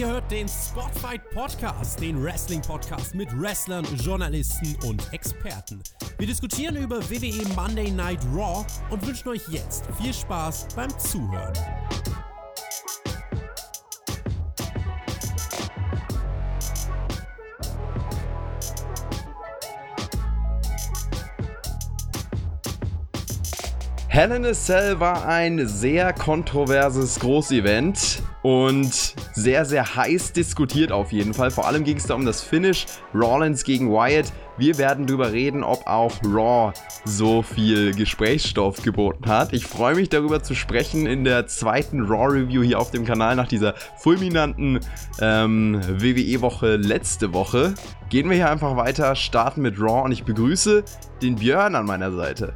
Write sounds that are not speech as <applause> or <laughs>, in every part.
Ihr hört den Spotfight Podcast, den Wrestling-Podcast mit Wrestlern, Journalisten und Experten. Wir diskutieren über WWE Monday Night Raw und wünschen euch jetzt viel Spaß beim Zuhören. Hell in a Cell war ein sehr kontroverses Großevent und sehr, sehr heiß diskutiert auf jeden Fall. Vor allem ging es da um das Finish Rollins gegen Wyatt. Wir werden darüber reden, ob auch Raw so viel Gesprächsstoff geboten hat. Ich freue mich darüber zu sprechen in der zweiten Raw-Review hier auf dem Kanal nach dieser fulminanten ähm, WWE-Woche letzte Woche. Gehen wir hier einfach weiter, starten mit Raw und ich begrüße den Björn an meiner Seite.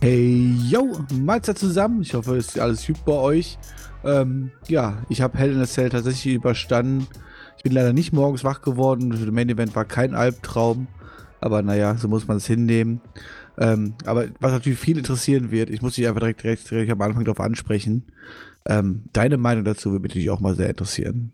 Hey, yo, Mahlzeit zusammen. Ich hoffe, es ist alles gut bei euch. Ähm, ja, ich habe Hell in a Cell tatsächlich überstanden. Ich bin leider nicht morgens wach geworden. Das Main Event war kein Albtraum. Aber naja, so muss man es hinnehmen. Ähm, aber was natürlich viel interessieren wird, ich muss dich einfach direkt, direkt, direkt am Anfang darauf ansprechen. Ähm, deine Meinung dazu würde mich auch mal sehr interessieren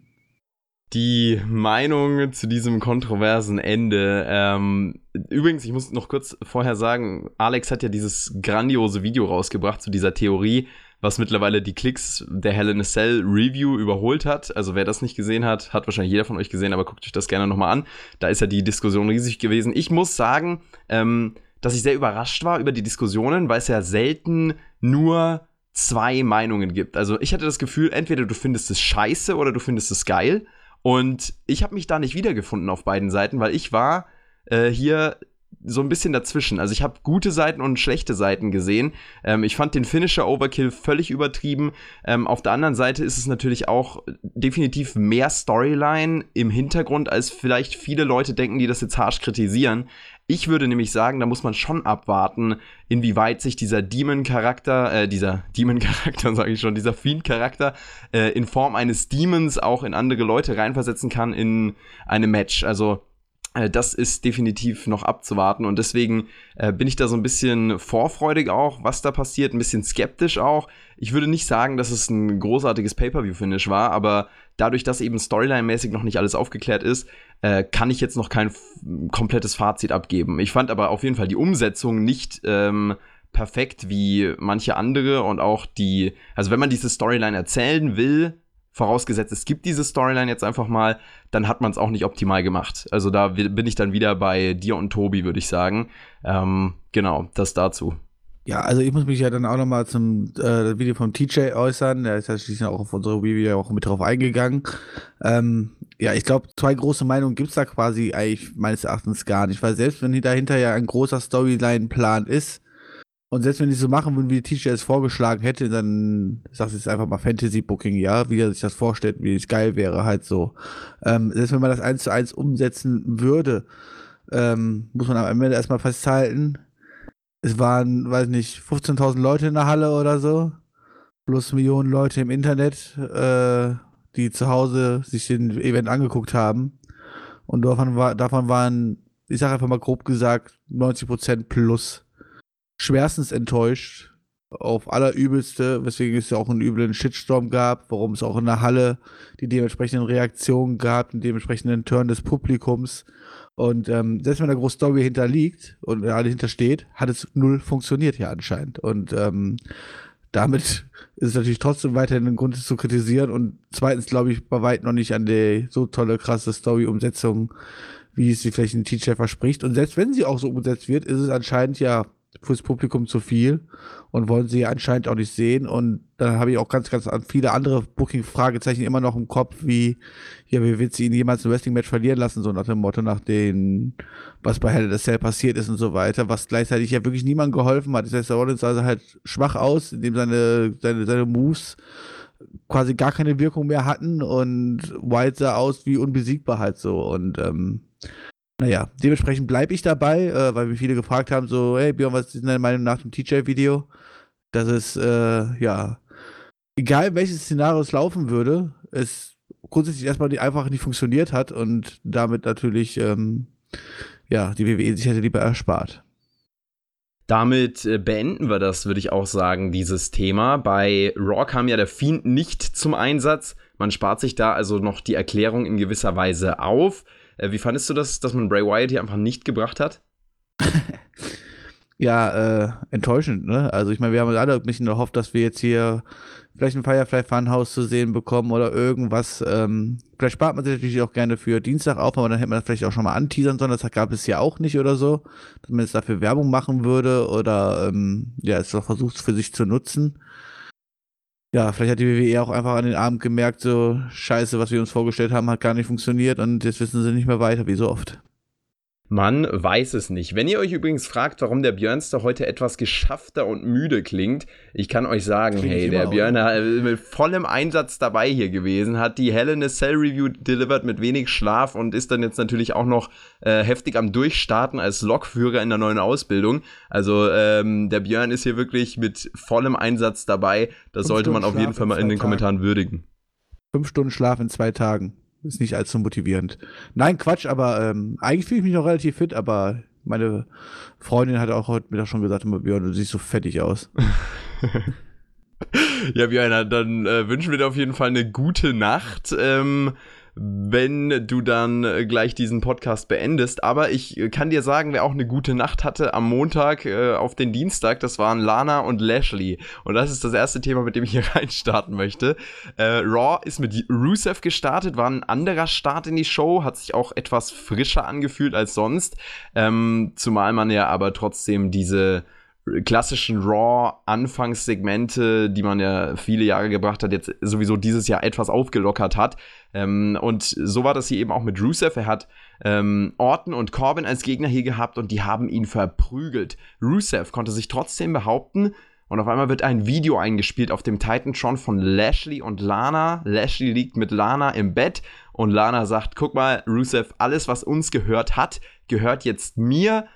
die Meinung zu diesem kontroversen Ende. Ähm, übrigens, ich muss noch kurz vorher sagen, Alex hat ja dieses grandiose Video rausgebracht zu dieser Theorie, was mittlerweile die Klicks der Hell in a Cell Review überholt hat. Also wer das nicht gesehen hat, hat wahrscheinlich jeder von euch gesehen, aber guckt euch das gerne nochmal an. Da ist ja die Diskussion riesig gewesen. Ich muss sagen, ähm, dass ich sehr überrascht war über die Diskussionen, weil es ja selten nur zwei Meinungen gibt. Also ich hatte das Gefühl, entweder du findest es scheiße oder du findest es geil. Und ich habe mich da nicht wiedergefunden auf beiden Seiten, weil ich war äh, hier so ein bisschen dazwischen. Also ich habe gute Seiten und schlechte Seiten gesehen. Ähm, ich fand den Finisher Overkill völlig übertrieben. Ähm, auf der anderen Seite ist es natürlich auch definitiv mehr Storyline im Hintergrund, als vielleicht viele Leute denken, die das jetzt harsch kritisieren. Ich würde nämlich sagen, da muss man schon abwarten, inwieweit sich dieser Demon-Charakter, äh, dieser Demon-Charakter, <laughs> sage ich schon, dieser Fiend-Charakter äh, in Form eines Demons auch in andere Leute reinversetzen kann in eine Match. Also das ist definitiv noch abzuwarten und deswegen äh, bin ich da so ein bisschen vorfreudig auch, was da passiert, ein bisschen skeptisch auch. Ich würde nicht sagen, dass es ein großartiges Pay-per-view-Finish war, aber dadurch, dass eben Storyline-mäßig noch nicht alles aufgeklärt ist, äh, kann ich jetzt noch kein komplettes Fazit abgeben. Ich fand aber auf jeden Fall die Umsetzung nicht ähm, perfekt wie manche andere und auch die, also wenn man diese Storyline erzählen will, vorausgesetzt, es gibt diese Storyline jetzt einfach mal, dann hat man es auch nicht optimal gemacht. Also da bin ich dann wieder bei dir und Tobi, würde ich sagen. Ähm, genau, das dazu. Ja, also ich muss mich ja dann auch nochmal zum äh, Video vom TJ äußern. Der ist ja schließlich auch auf unsere Review auch mit drauf eingegangen. Ähm, ja, ich glaube, zwei große Meinungen gibt es da quasi eigentlich meines Erachtens gar nicht, weil selbst wenn dahinter ja ein großer Storyline-Plan ist, und selbst wenn die so machen würden, wie die TJ es vorgeschlagen hätte, dann sagst du jetzt einfach mal Fantasy Booking, ja, wie er sich das vorstellt, wie es geil wäre, halt so. Ähm, selbst wenn man das eins zu eins umsetzen würde, ähm, muss man am Ende erstmal festhalten, es waren, weiß nicht, 15.000 Leute in der Halle oder so, plus Millionen Leute im Internet, äh, die zu Hause sich den Event angeguckt haben. Und davon, war, davon waren, ich sag einfach mal grob gesagt, 90% plus schwerstens enttäuscht. Auf allerübelste, weswegen es ja auch einen üblen Shitstorm gab, warum es auch in der Halle die dementsprechenden Reaktionen gab, den dementsprechenden Turn des Publikums. Und ähm, selbst wenn da große Story hinterliegt und alle hintersteht, hat es null funktioniert hier anscheinend. Und ähm, damit <laughs> ist es natürlich trotzdem weiterhin ein Grund zu kritisieren und zweitens glaube ich bei weitem noch nicht an die so tolle, krasse Story-Umsetzung, wie es sich vielleicht ein Teacher verspricht. Und selbst wenn sie auch so umgesetzt wird, ist es anscheinend ja fürs Publikum zu viel und wollen sie anscheinend auch nicht sehen. Und dann habe ich auch ganz, ganz viele andere Booking-Fragezeichen immer noch im Kopf, wie, ja, wie wird sie ihn jemals ein Wrestling-Match verlieren lassen, so nach dem Motto, nach dem, was bei Hell in the Cell passiert ist und so weiter, was gleichzeitig ja wirklich niemandem geholfen hat. Das heißt, Rollins sah halt schwach aus, indem seine, seine, seine Moves quasi gar keine Wirkung mehr hatten und White sah aus wie unbesiegbar halt so und ähm, naja, dementsprechend bleibe ich dabei, äh, weil mir viele gefragt haben, so, hey Björn, was ist deine Meinung nach dem TJ-Video? Dass es, äh, ja, egal welches Szenario es laufen würde, es grundsätzlich erstmal die, einfach nicht funktioniert hat und damit natürlich, ähm, ja, die WWE sich hätte lieber erspart. Damit äh, beenden wir das, würde ich auch sagen, dieses Thema. Bei Raw kam ja der Fiend nicht zum Einsatz. Man spart sich da also noch die Erklärung in gewisser Weise auf. Äh, wie fandest du das, dass man Bray Wyatt hier einfach nicht gebracht hat? <laughs> ja, äh, enttäuschend, ne? Also ich meine, wir haben alle ein bisschen gehofft, dass wir jetzt hier vielleicht ein Firefly Funhouse zu sehen bekommen oder irgendwas. Ähm, vielleicht spart man sich natürlich auch gerne für Dienstag auf, aber dann hätte man das vielleicht auch schon mal anteasern sollen. Das gab es ja auch nicht oder so, dass man jetzt dafür Werbung machen würde oder ähm, ja, es doch versucht für sich zu nutzen. Ja, vielleicht hat die WWE auch einfach an den Abend gemerkt, so scheiße, was wir uns vorgestellt haben, hat gar nicht funktioniert und jetzt wissen sie nicht mehr weiter, wie so oft. Man weiß es nicht. Wenn ihr euch übrigens fragt, warum der Björnster heute etwas geschaffter und müde klingt, ich kann euch sagen, Klingt hey, der Björner ist mit vollem Einsatz dabei hier gewesen, hat die Hell in a Cell Review delivered mit wenig Schlaf und ist dann jetzt natürlich auch noch äh, heftig am Durchstarten als Lokführer in der neuen Ausbildung. Also ähm, der Björn ist hier wirklich mit vollem Einsatz dabei. Das sollte man auf jeden Fall mal in den Kommentaren würdigen. Fünf Stunden Schlaf in zwei Tagen ist nicht allzu motivierend. Nein, Quatsch, aber ähm, eigentlich fühle ich mich noch relativ fit, aber meine Freundin hat auch heute Mittag schon gesagt, Björn, du siehst so fettig aus. <laughs> ja, Björn, dann äh, wünschen wir dir auf jeden Fall eine gute Nacht. Ähm, wenn du dann äh, gleich diesen Podcast beendest. Aber ich äh, kann dir sagen, wer auch eine gute Nacht hatte am Montag äh, auf den Dienstag, das waren Lana und Lashley. Und das ist das erste Thema, mit dem ich hier <laughs> reinstarten möchte. Äh, Raw ist mit Rusev gestartet, war ein anderer Start in die Show, hat sich auch etwas frischer angefühlt als sonst. Ähm, zumal man ja aber trotzdem diese klassischen Raw-Anfangssegmente, die man ja viele Jahre gebracht hat, jetzt sowieso dieses Jahr etwas aufgelockert hat. Ähm, und so war das hier eben auch mit Rusev. Er hat ähm, Orton und Corbin als Gegner hier gehabt und die haben ihn verprügelt. Rusev konnte sich trotzdem behaupten. Und auf einmal wird ein Video eingespielt auf dem Titantron von Lashley und Lana. Lashley liegt mit Lana im Bett und Lana sagt, guck mal, Rusev, alles, was uns gehört hat, gehört jetzt mir.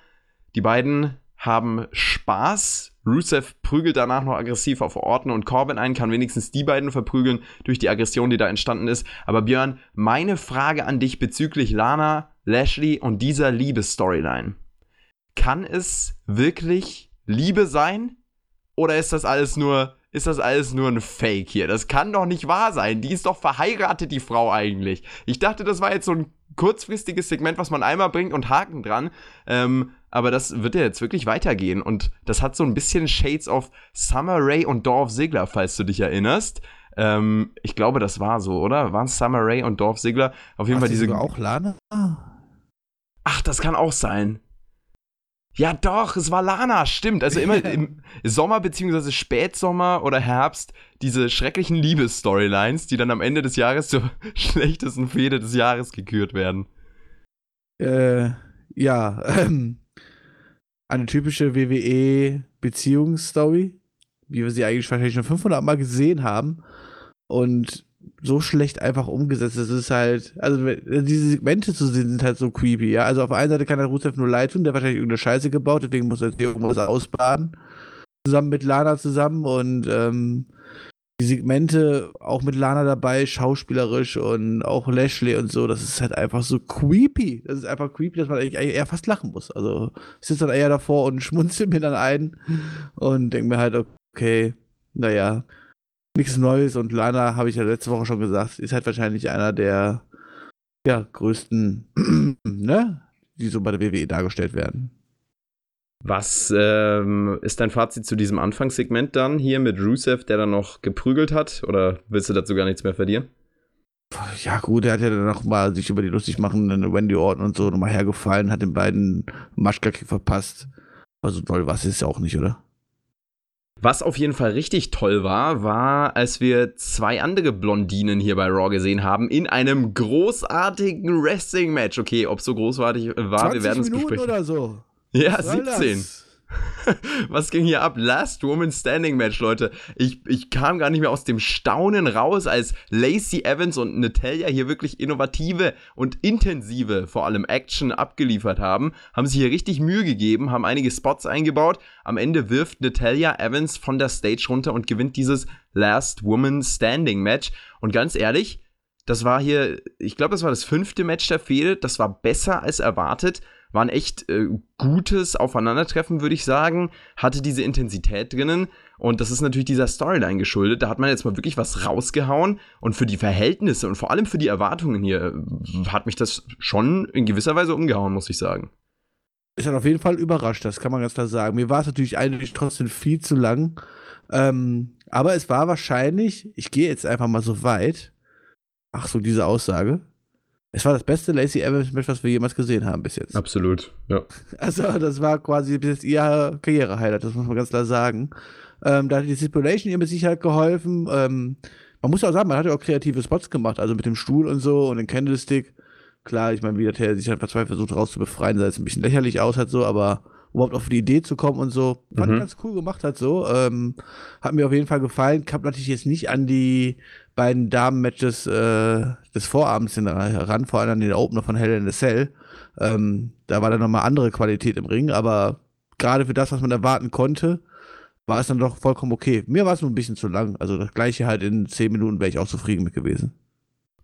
Die beiden haben Spaß. Rusev prügelt danach noch aggressiv auf Orton und Corbin ein, kann wenigstens die beiden verprügeln durch die Aggression, die da entstanden ist. Aber Björn, meine Frage an dich bezüglich Lana, Lashley und dieser Liebesstoryline. Kann es wirklich Liebe sein? Oder ist das alles nur, ist das alles nur ein Fake hier? Das kann doch nicht wahr sein. Die ist doch verheiratet, die Frau eigentlich. Ich dachte, das war jetzt so ein kurzfristiges Segment, was man einmal bringt und Haken dran. Ähm, aber das wird ja jetzt wirklich weitergehen. Und das hat so ein bisschen Shades of Summer Ray und Dorf Ziggler, falls du dich erinnerst. Ähm, ich glaube, das war so, oder? Waren Summer Ray und Dorf Ziggler? Auf jeden Fall diese. auch Lana? Ach, das kann auch sein. Ja, doch, es war Lana, stimmt. Also immer <laughs> im Sommer beziehungsweise Spätsommer oder Herbst diese schrecklichen Liebesstorylines, die dann am Ende des Jahres zur <laughs> schlechtesten Fehde des Jahres gekürt werden. Äh, ja, <laughs> ähm, eine typische WWE-Beziehungsstory, wie wir sie eigentlich wahrscheinlich schon 500 Mal gesehen haben. Und so schlecht einfach umgesetzt. Es ist halt, also diese Segmente zu sehen sind halt so creepy, ja. Also auf der einen Seite kann der Rusev nur leid tun, der wahrscheinlich irgendeine Scheiße gebaut, deswegen muss er jetzt irgendwas ausbaden. Zusammen mit Lana zusammen und ähm, die Segmente auch mit Lana dabei, schauspielerisch und auch Lashley und so, das ist halt einfach so creepy. Das ist einfach creepy, dass man eigentlich eher fast lachen muss. Also ich sitze dann eher davor und <laughs> schmunzel mir dann ein und denke mir halt, okay, naja, nichts Neues und Lana, habe ich ja letzte Woche schon gesagt, ist halt wahrscheinlich einer der ja, größten, <clears throat> ne, die so bei der WWE dargestellt werden. Was ähm, ist dein Fazit zu diesem Anfangssegment dann hier mit Rusev, der dann noch geprügelt hat? Oder willst du dazu gar nichts mehr verlieren? Ja, gut, er hat ja dann noch mal sich über die lustig machenden Wendy Orton und so nochmal hergefallen, hat den beiden Maschka-Kick verpasst. Also toll was ist ja auch nicht, oder? Was auf jeden Fall richtig toll war, war, als wir zwei andere Blondinen hier bei Raw gesehen haben in einem großartigen Wrestling-Match. Okay, ob so großartig war, wir werden es besprechen. oder so. Ja, 17. Das? <laughs> Was ging hier ab? Last Woman Standing Match, Leute. Ich, ich kam gar nicht mehr aus dem Staunen raus, als Lacey Evans und Natalia hier wirklich innovative und intensive, vor allem Action abgeliefert haben. Haben sich hier richtig Mühe gegeben, haben einige Spots eingebaut. Am Ende wirft Natalia Evans von der Stage runter und gewinnt dieses Last Woman Standing Match. Und ganz ehrlich, das war hier, ich glaube, das war das fünfte Match der Fehde. Das war besser als erwartet war ein echt äh, gutes Aufeinandertreffen, würde ich sagen. Hatte diese Intensität drinnen. Und das ist natürlich dieser Storyline geschuldet. Da hat man jetzt mal wirklich was rausgehauen. Und für die Verhältnisse und vor allem für die Erwartungen hier hat mich das schon in gewisser Weise umgehauen, muss ich sagen. Ist dann auf jeden Fall überrascht, das kann man ganz klar sagen. Mir war es natürlich eigentlich trotzdem viel zu lang. Ähm, aber es war wahrscheinlich, ich gehe jetzt einfach mal so weit. Ach so, diese Aussage. Es war das beste Lacey Evans Match, was wir jemals gesehen haben bis jetzt. Absolut, ja. <laughs> Also, das war quasi bis jetzt ihr Karriere-Highlight, das muss man ganz klar sagen. Ähm, da hat die Stipulation ihr mit Sicherheit geholfen. Ähm, man muss auch sagen, man hat ja auch kreative Spots gemacht, also mit dem Stuhl und so und dem Candlestick. Klar, ich meine, wie der sich halt verzweifelt versucht rauszubefreien, sah jetzt ein bisschen lächerlich aus halt so, aber überhaupt auf die Idee zu kommen und so. Fand mhm. ganz cool gemacht hat so. Ähm, hat mir auf jeden Fall gefallen. Kam natürlich jetzt nicht an die beiden Damen-Matches äh, des Vorabends heran, vor allem an den Opener von Hell in the Cell. Ähm, da war dann nochmal andere Qualität im Ring, aber gerade für das, was man erwarten konnte, war es dann doch vollkommen okay. Mir war es nur ein bisschen zu lang. Also das gleiche halt in zehn Minuten wäre ich auch zufrieden mit gewesen.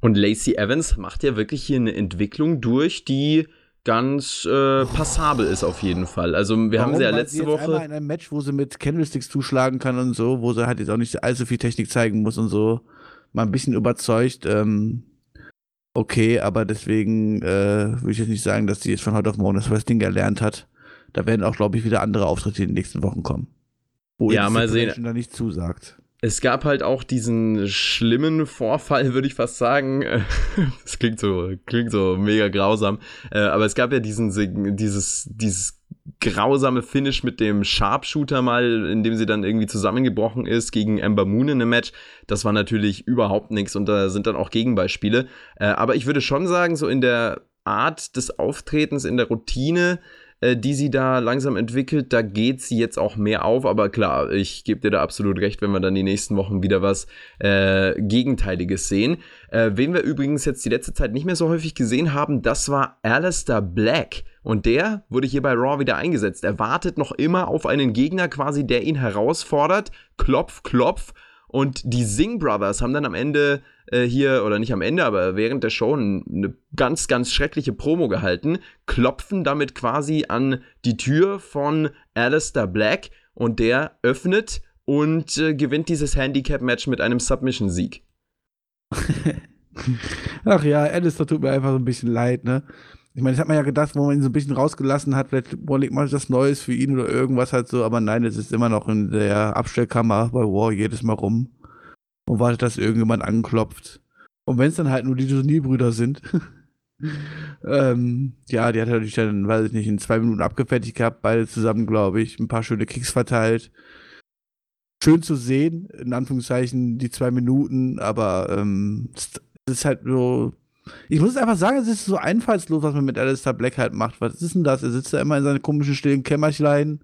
Und Lacey Evans macht ja wirklich hier eine Entwicklung durch, die ganz äh, passabel ist auf jeden Fall. Also wir Warum? haben sie ja letzte sie Woche einmal in einem Match, wo sie mit Candlesticks zuschlagen kann und so, wo sie halt jetzt auch nicht allzu viel Technik zeigen muss und so, mal ein bisschen überzeugt. Ähm, okay, aber deswegen äh, würde ich jetzt nicht sagen, dass sie jetzt von heute auf morgen das Wrestling gelernt hat. Da werden auch, glaube ich, wieder andere Auftritte in den nächsten Wochen kommen. Wo ja, mal sehen. da nicht zusagt es gab halt auch diesen schlimmen Vorfall, würde ich fast sagen. <laughs> Das klingt so, klingt so mega grausam. Äh, aber es gab ja diesen, dieses, dieses grausame Finish mit dem Sharpshooter mal, in dem sie dann irgendwie zusammengebrochen ist gegen Ember Moon in einem Match. Das war natürlich überhaupt nichts und da sind dann auch Gegenbeispiele. Äh, aber ich würde schon sagen, so in der Art des Auftretens, in der Routine, äh, die sie da langsam entwickelt. Da geht sie jetzt auch mehr auf, aber klar, ich gebe dir da absolut recht, wenn wir dann die nächsten Wochen wieder was äh, Gegenteiliges sehen. Äh, wen wir übrigens jetzt die letzte Zeit nicht mehr so häufig gesehen haben, das war Alistair Black. Und der wurde hier bei Raw wieder eingesetzt. Er wartet noch immer auf einen Gegner quasi, der ihn herausfordert. Klopf, klopf. Und die Sing Brothers haben dann am Ende äh, hier, oder nicht am Ende, aber während der Show eine ganz, ganz schreckliche Promo gehalten, klopfen damit quasi an die Tür von Alistair Black und der öffnet und äh, gewinnt dieses Handicap-Match mit einem Submission-Sieg. <laughs> Ach ja, Alistair tut mir einfach so ein bisschen leid, ne? Ich meine, das hat man ja gedacht, wo man ihn so ein bisschen rausgelassen hat, vielleicht legt man das Neues für ihn oder irgendwas halt so, aber nein, es ist immer noch in der Abstellkammer bei War jedes Mal rum und wartet, dass irgendjemand anklopft. Und wenn es dann halt nur die Turnierbrüder sind, <laughs> ähm, ja, die hat er natürlich dann, weiß ich nicht, in zwei Minuten abgefertigt gehabt, beide zusammen, glaube ich, ein paar schöne Kicks verteilt. Schön zu sehen, in Anführungszeichen, die zwei Minuten, aber ähm, es ist halt so. Ich muss einfach sagen, es ist so einfallslos, was man mit Alistair Black halt macht. Was ist denn das? Er sitzt da immer in seinem komischen stillen Kämmerchlein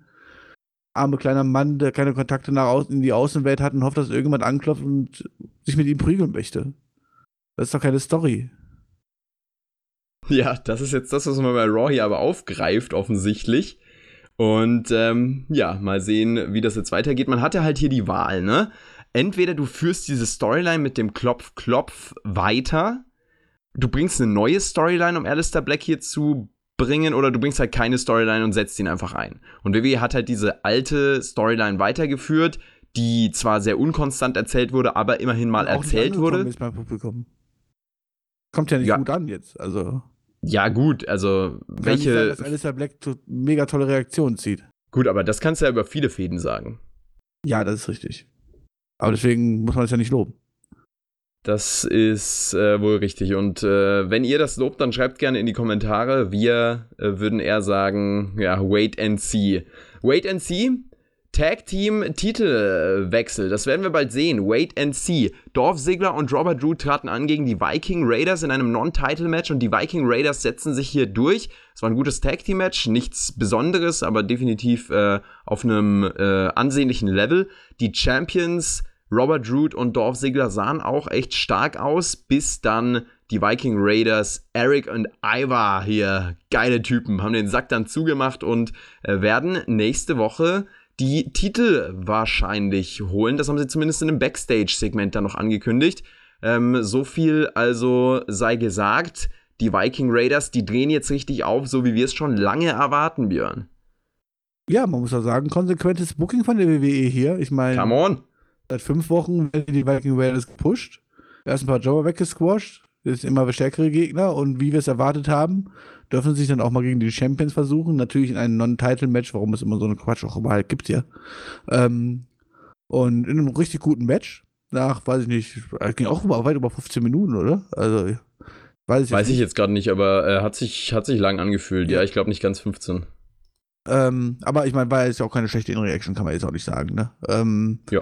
arme kleiner Mann, der keine Kontakte nach außen in die Außenwelt hat und hofft, dass irgendjemand anklopft und sich mit ihm prügeln möchte. Das ist doch keine Story. Ja, das ist jetzt das, was man bei Raw hier aber aufgreift, offensichtlich. Und ähm, ja, mal sehen, wie das jetzt weitergeht. Man hatte halt hier die Wahl, ne? Entweder du führst diese Storyline mit dem Klopf-Klopf weiter, du bringst eine neue Storyline, um Alistair Black hier zu bringen oder du bringst halt keine Storyline und setzt ihn einfach ein. Und WWE hat halt diese alte Storyline weitergeführt, die zwar sehr unkonstant erzählt wurde, aber immerhin mal erzählt wurde. Ist beim Publikum. Kommt ja nicht ja. gut an jetzt, also. Ja, gut, also Kann welche. Sein, dass Alistair Black mega tolle Reaktionen zieht. Gut, aber das kannst du ja über viele Fäden sagen. Ja, das ist richtig. Aber deswegen muss man es ja nicht loben. Das ist äh, wohl richtig. Und äh, wenn ihr das lobt, dann schreibt gerne in die Kommentare. Wir äh, würden eher sagen, ja, wait and see. Wait and see. Tag Team Titelwechsel, das werden wir bald sehen. Wait and see. Dorf Ziggler und Robert Drew traten an gegen die Viking Raiders in einem Non-Title-Match und die Viking Raiders setzen sich hier durch. Es war ein gutes Tag Team Match, nichts Besonderes, aber definitiv äh, auf einem äh, ansehnlichen Level. Die Champions Robert Root und Dorf Ziggler sahen auch echt stark aus, bis dann die Viking Raiders, Eric und Ivar hier, geile Typen, haben den Sack dann zugemacht und äh, werden nächste Woche die Titel wahrscheinlich holen. Das haben sie zumindest in einem Backstage-Segment dann noch angekündigt. Ähm, so viel also sei gesagt. die Viking Raiders, die drehen jetzt richtig auf, so wie wir es schon lange erwarten, Björn. Ja, man muss ja sagen, konsequentes Booking von der WWE hier. Ich meine, Come on. Seit fünf Wochen werden die Viking Raiders gepusht. Erst ein paar Jobber weggesquasht. Jetzt immer stärkere Gegner. Und wie wir es erwartet haben, dürfen sie sich dann auch mal gegen die Champions versuchen. Natürlich in einem Non-Title-Match, warum es immer so eine Quatsch auch immer halt gibt ja. Ähm, und in einem richtig guten Match. Nach, weiß ich nicht, ging auch über, weit über 15 Minuten, oder? Also, weiß ich, weiß ich jetzt gerade nicht, aber äh, hat, sich, hat sich lang angefühlt. Ja, ja ich glaube nicht ganz 15. Ähm, aber ich meine, war jetzt auch keine schlechte In-Reaction, kann man jetzt auch nicht sagen, ne? Ähm, ja.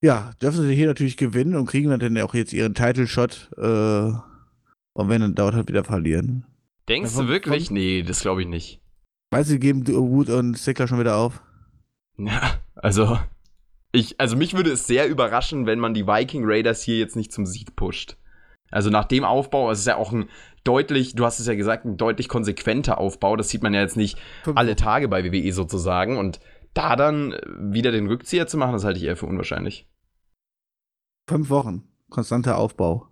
Ja, dürfen sie hier natürlich gewinnen und kriegen dann auch jetzt ihren Title-Shot. Äh, und wenn, dann dauert halt wieder verlieren. Denkst du wirklich? Von, nee, das glaube ich nicht. Meinst du, sie geben Wood und Stickler schon wieder auf? Ja, also. Ich, also mich würde es sehr überraschen, wenn man die Viking Raiders hier jetzt nicht zum Sieg pusht. Also nach dem Aufbau, es ist ja auch ein deutlich, du hast es ja gesagt, ein deutlich konsequenter Aufbau. Das sieht man ja jetzt nicht alle Tage bei WWE sozusagen. Und da dann wieder den Rückzieher zu machen, das halte ich eher für unwahrscheinlich. Fünf Wochen, konstanter Aufbau.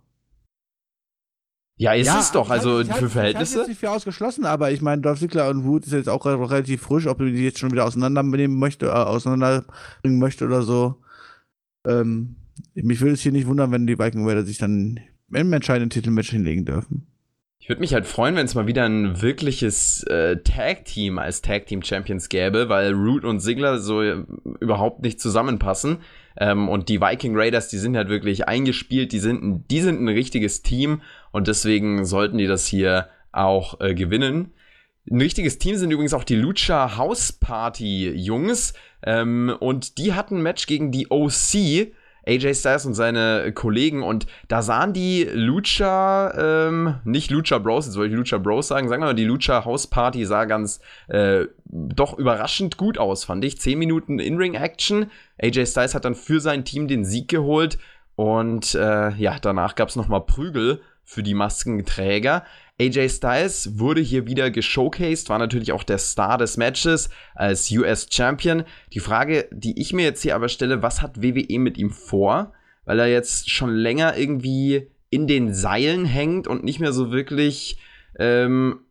Ja, ist ja, es doch, also ich, für Verhältnisse. Ich jetzt nicht für ausgeschlossen, aber ich meine, Dolph Ziggler und Wood ist jetzt auch relativ frisch, ob er die jetzt schon wieder auseinandernehmen möchte, äh, auseinanderbringen möchte oder so. Ähm, mich würde es hier nicht wundern, wenn die Viking Raiders sich dann im entscheidenden Titelmatch hinlegen dürfen. Ich würde mich halt freuen, wenn es mal wieder ein wirkliches äh, Tag-Team als Tag-Team-Champions gäbe, weil Root und Ziggler so äh, überhaupt nicht zusammenpassen. Ähm, und die Viking Raiders, die sind halt wirklich eingespielt, die sind, ein, die sind ein richtiges Team und deswegen sollten die das hier auch äh, gewinnen. Ein richtiges Team sind übrigens auch die Lucha House Party Jungs ähm, und die hatten ein Match gegen die OC AJ Styles und seine Kollegen und da sahen die Lucha, ähm, nicht Lucha Bros, jetzt wollte ich Lucha Bros sagen, sagen wir mal, die Lucha House Party sah ganz äh, doch überraschend gut aus, fand ich. Zehn Minuten In-Ring-Action. AJ Styles hat dann für sein Team den Sieg geholt und äh, ja, danach gab es nochmal Prügel für die Maskenträger. AJ Styles wurde hier wieder geshowcased, war natürlich auch der Star des Matches als US Champion. Die Frage, die ich mir jetzt hier aber stelle, was hat WWE mit ihm vor? Weil er jetzt schon länger irgendwie in den Seilen hängt und nicht mehr so wirklich, ähm,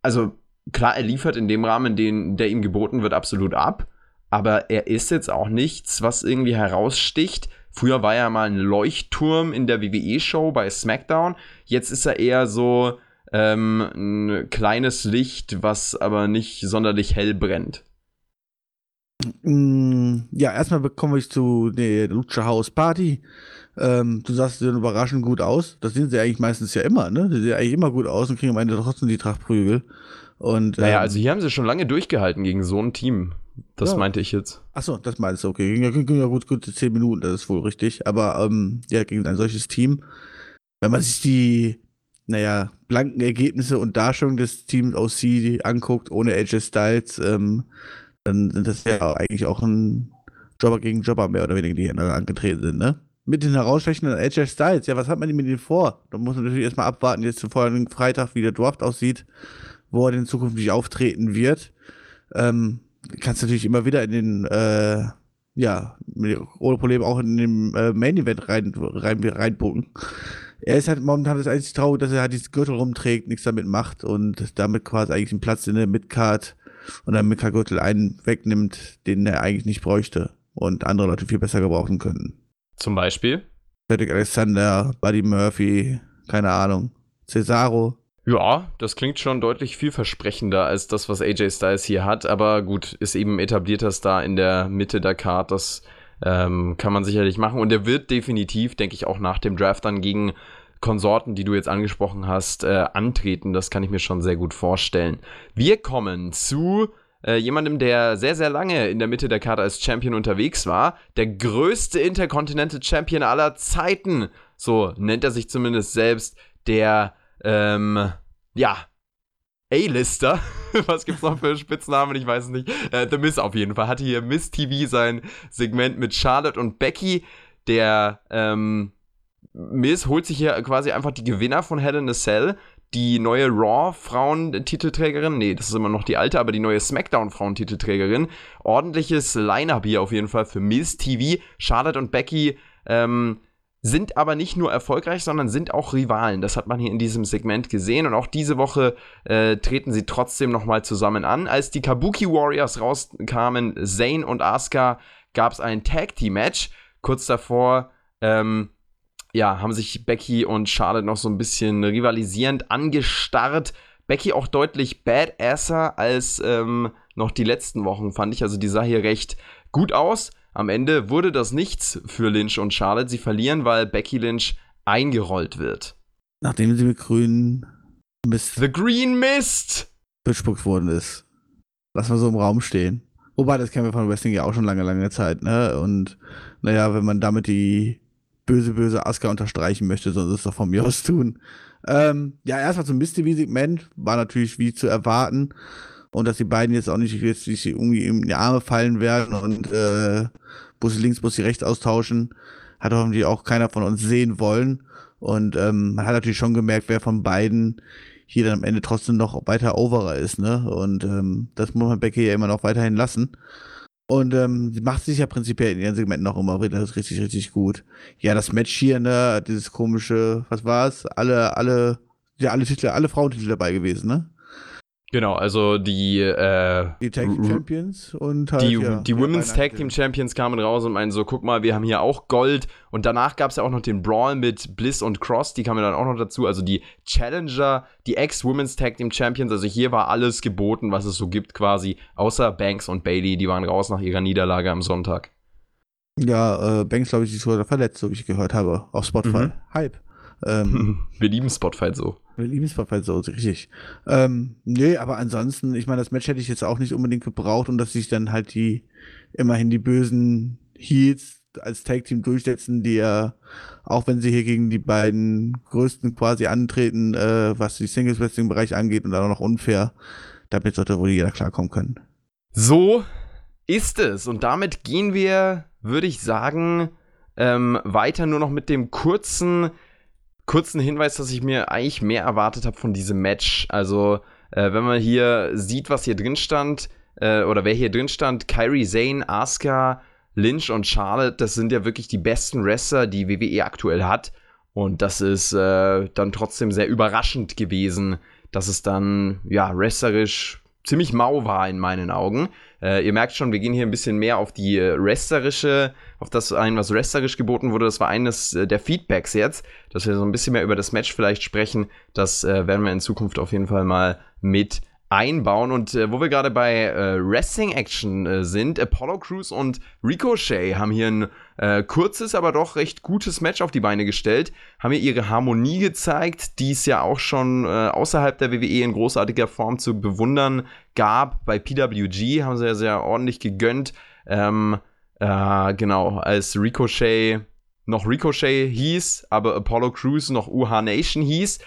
also klar, er liefert in dem Rahmen, den, der ihm geboten wird, absolut ab. Aber er ist jetzt auch nichts, was irgendwie heraussticht. Früher war er mal ein Leuchtturm in der WWE-Show bei SmackDown. Jetzt ist er eher so ähm, ein kleines Licht, was aber nicht sonderlich hell brennt. Mm, ja, erstmal komme ich zu der Lucha House Party. Ähm, du sagst, sie sehen überraschend gut aus. Das sehen sie eigentlich meistens ja immer, ne? Sie sehen eigentlich immer gut aus und kriegen am Ende trotzdem die Trachtprügel. Und, naja, ähm, also hier haben sie schon lange durchgehalten gegen so ein Team. Das ja. meinte ich jetzt. Achso, das meinst du, okay. Ging ja, ging ja gut, gute 10 Minuten, das ist wohl richtig. Aber ähm, ja, gegen ein solches Team, wenn man sich die naja, blanken Ergebnisse und Darstellung des Teams OC anguckt, ohne AJ Styles, ähm, dann sind das ja eigentlich auch ein Jobber gegen Jobber mehr oder weniger, die angetreten sind, ne? Mit den herausstechenden AJ Styles, ja, was hat man mit denen vor? Da muss man natürlich erstmal abwarten, jetzt vor allem Freitag, wie der Draft aussieht, wo er denn zukünftig auftreten wird. Ähm, kannst natürlich immer wieder in den, äh, ja, ohne Probleme auch in den äh, Main Event rein, rein, reinbucken er ist halt momentan das einzige Traurig, dass er halt dieses Gürtel rumträgt, nichts damit macht und damit quasi eigentlich einen Platz in der Midcard und der Midcard-Gürtel einen wegnimmt, den er eigentlich nicht bräuchte und andere Leute viel besser gebrauchen könnten. Zum Beispiel? Cedric Alexander, Buddy Murphy, keine Ahnung, Cesaro. Ja, das klingt schon deutlich vielversprechender als das, was AJ Styles hier hat, aber gut, ist eben etablierter Star in der Mitte der Card, das ähm, kann man sicherlich machen. Und er wird definitiv, denke ich, auch nach dem Draft dann gegen Konsorten, die du jetzt angesprochen hast, äh, antreten. Das kann ich mir schon sehr gut vorstellen. Wir kommen zu äh, jemandem, der sehr, sehr lange in der Mitte der Karte als Champion unterwegs war. Der größte Intercontinental Champion aller Zeiten. So nennt er sich zumindest selbst. Der, ähm, ja, A-Lister. <laughs> Was gibt's noch für Spitznamen? Ich weiß es nicht. Äh, The Miss auf jeden Fall. Hatte hier Miss TV sein Segment mit Charlotte und Becky. Der ähm, Miss holt sich hier quasi einfach die Gewinner von Hell in a Cell. Die neue Raw-Frauentitelträgerin, nee, das ist immer noch die alte, aber die neue SmackDown-Frauentitelträgerin. Ordentliches Line-Up hier auf jeden Fall für Miss TV. Charlotte und Becky ähm, sind aber nicht nur erfolgreich, sondern sind auch Rivalen. Das hat man hier in diesem Segment gesehen. Und auch diese Woche äh, treten sie trotzdem nochmal zusammen an. Als die Kabuki Warriors rauskamen, Zane und Asuka, gab es ein Tag Team Match. Kurz davor, ähm, ja, haben sich Becky und Charlotte noch so ein bisschen rivalisierend angestarrt. Becky auch deutlich badasser als ähm, noch die letzten Wochen, fand ich. Also die sah hier recht gut aus. Am Ende wurde das nichts für Lynch und Charlotte. Sie verlieren, weil Becky Lynch eingerollt wird. Nachdem sie mit grünen Mist. The Green Mist! Bespuckt worden ist. Lass mal so im Raum stehen. Wobei, das kennen wir von Wrestling ja auch schon lange, lange Zeit, ne? Und naja, wenn man damit die böse, böse Asuka unterstreichen möchte, soll es doch von mir aus tun. Ähm, ja, erstmal zum Mystery-Segment. War natürlich wie zu erwarten und dass die beiden jetzt auch nicht jetzt irgendwie in die Arme fallen werden und äh, Bussi links, Bussi rechts austauschen, hat hoffentlich auch keiner von uns sehen wollen. Und ähm, man hat natürlich schon gemerkt, wer von beiden hier dann am Ende trotzdem noch weiter Overer ist, ne? Und ähm, das muss man Becky ja immer noch weiterhin lassen. Und ähm, sie macht sich ja prinzipiell in ihren Segmenten noch immer wieder richtig, richtig gut. Ja, das Match hier, ne, dieses komische, was war's? Alle, alle, ja, alle Titel, alle Frauentitel dabei gewesen, ne? Genau, also die äh, die Tag Team Champions und halt, die, ja, die Women's Tag Team Champions kamen raus und meinen so, guck mal, wir haben hier auch Gold und danach gab es ja auch noch den Brawl mit Bliss und Cross, die kamen dann auch noch dazu, also die Challenger, die Ex-Women's Tag Team Champions, also hier war alles geboten, was es so gibt quasi, außer Banks und Bailey, die waren raus nach ihrer Niederlage am Sonntag. Ja, äh, Banks, glaube ich, ist sogar verletzt, so wie ich gehört habe, auf Spotify. Mhm. Hype. Ähm, <laughs> wir lieben Spotify so. Wir lieben Spotify so, richtig. Ähm, nee, aber ansonsten, ich meine, das Match hätte ich jetzt auch nicht unbedingt gebraucht und dass sich dann halt die, immerhin die bösen Heels als Tag-Team durchsetzen, die ja, auch wenn sie hier gegen die beiden größten quasi antreten, äh, was die Singles-Wrestling-Bereich angeht und dann auch noch unfair, damit sollte wohl jeder klarkommen können. So ist es. Und damit gehen wir, würde ich sagen, ähm, weiter nur noch mit dem kurzen kurzen Hinweis, dass ich mir eigentlich mehr erwartet habe von diesem Match. Also, äh, wenn man hier sieht, was hier drin stand, äh, oder wer hier drin stand, Kyrie Zane, Asuka, Lynch und Charlotte, das sind ja wirklich die besten Wrestler, die WWE aktuell hat. Und das ist äh, dann trotzdem sehr überraschend gewesen, dass es dann, ja, wrestlerisch ziemlich mau war in meinen Augen. Äh, ihr merkt schon, wir gehen hier ein bisschen mehr auf die äh, wrestlerische, auf das ein, was wrestlerisch geboten wurde. Das war eines äh, der Feedbacks jetzt, dass wir so ein bisschen mehr über das Match vielleicht sprechen. Das äh, werden wir in Zukunft auf jeden Fall mal mit einbauen. Und äh, wo wir gerade bei äh, Wrestling Action äh, sind, Apollo Crews und Ricochet haben hier ein äh, kurzes, aber doch recht gutes Match auf die Beine gestellt, haben hier ihre Harmonie gezeigt, die es ja auch schon äh, außerhalb der WWE in großartiger Form zu bewundern gab. Bei PWG haben sie ja sehr ordentlich gegönnt. Ähm, äh, genau, als Ricochet noch Ricochet hieß, aber Apollo Crews noch UH Nation hieß.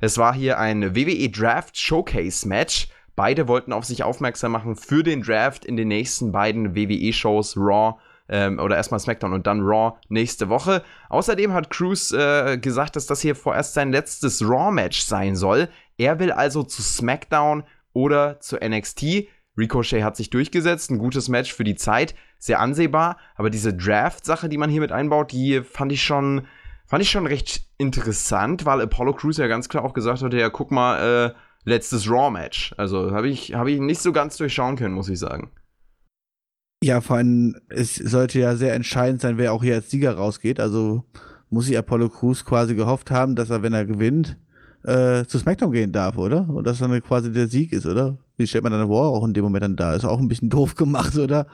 Es war hier ein WWE Draft Showcase Match. Beide wollten auf sich aufmerksam machen für den Draft in den nächsten beiden WWE-Shows Raw ähm, oder erstmal SmackDown und dann Raw nächste Woche. Außerdem hat Cruz äh, gesagt, dass das hier vorerst sein letztes Raw-Match sein soll. Er will also zu SmackDown oder zu NXT. Ricochet hat sich durchgesetzt, ein gutes Match für die Zeit, sehr ansehbar, aber diese Draft-Sache, die man hier mit einbaut, die fand ich schon Fand ich schon recht interessant, weil Apollo Crews ja ganz klar auch gesagt hatte, ja, guck mal, äh, letztes Raw-Match. Also habe ich, hab ich nicht so ganz durchschauen können, muss ich sagen. Ja, vor allem, es sollte ja sehr entscheidend sein, wer auch hier als Sieger rausgeht. Also muss sich Apollo Crews quasi gehofft haben, dass er, wenn er gewinnt, äh, zu SmackDown gehen darf, oder? Und dass dann quasi der Sieg ist, oder? Wie stellt man dann War auch in dem Moment dann da? Ist auch ein bisschen <laughs> doof gemacht, oder?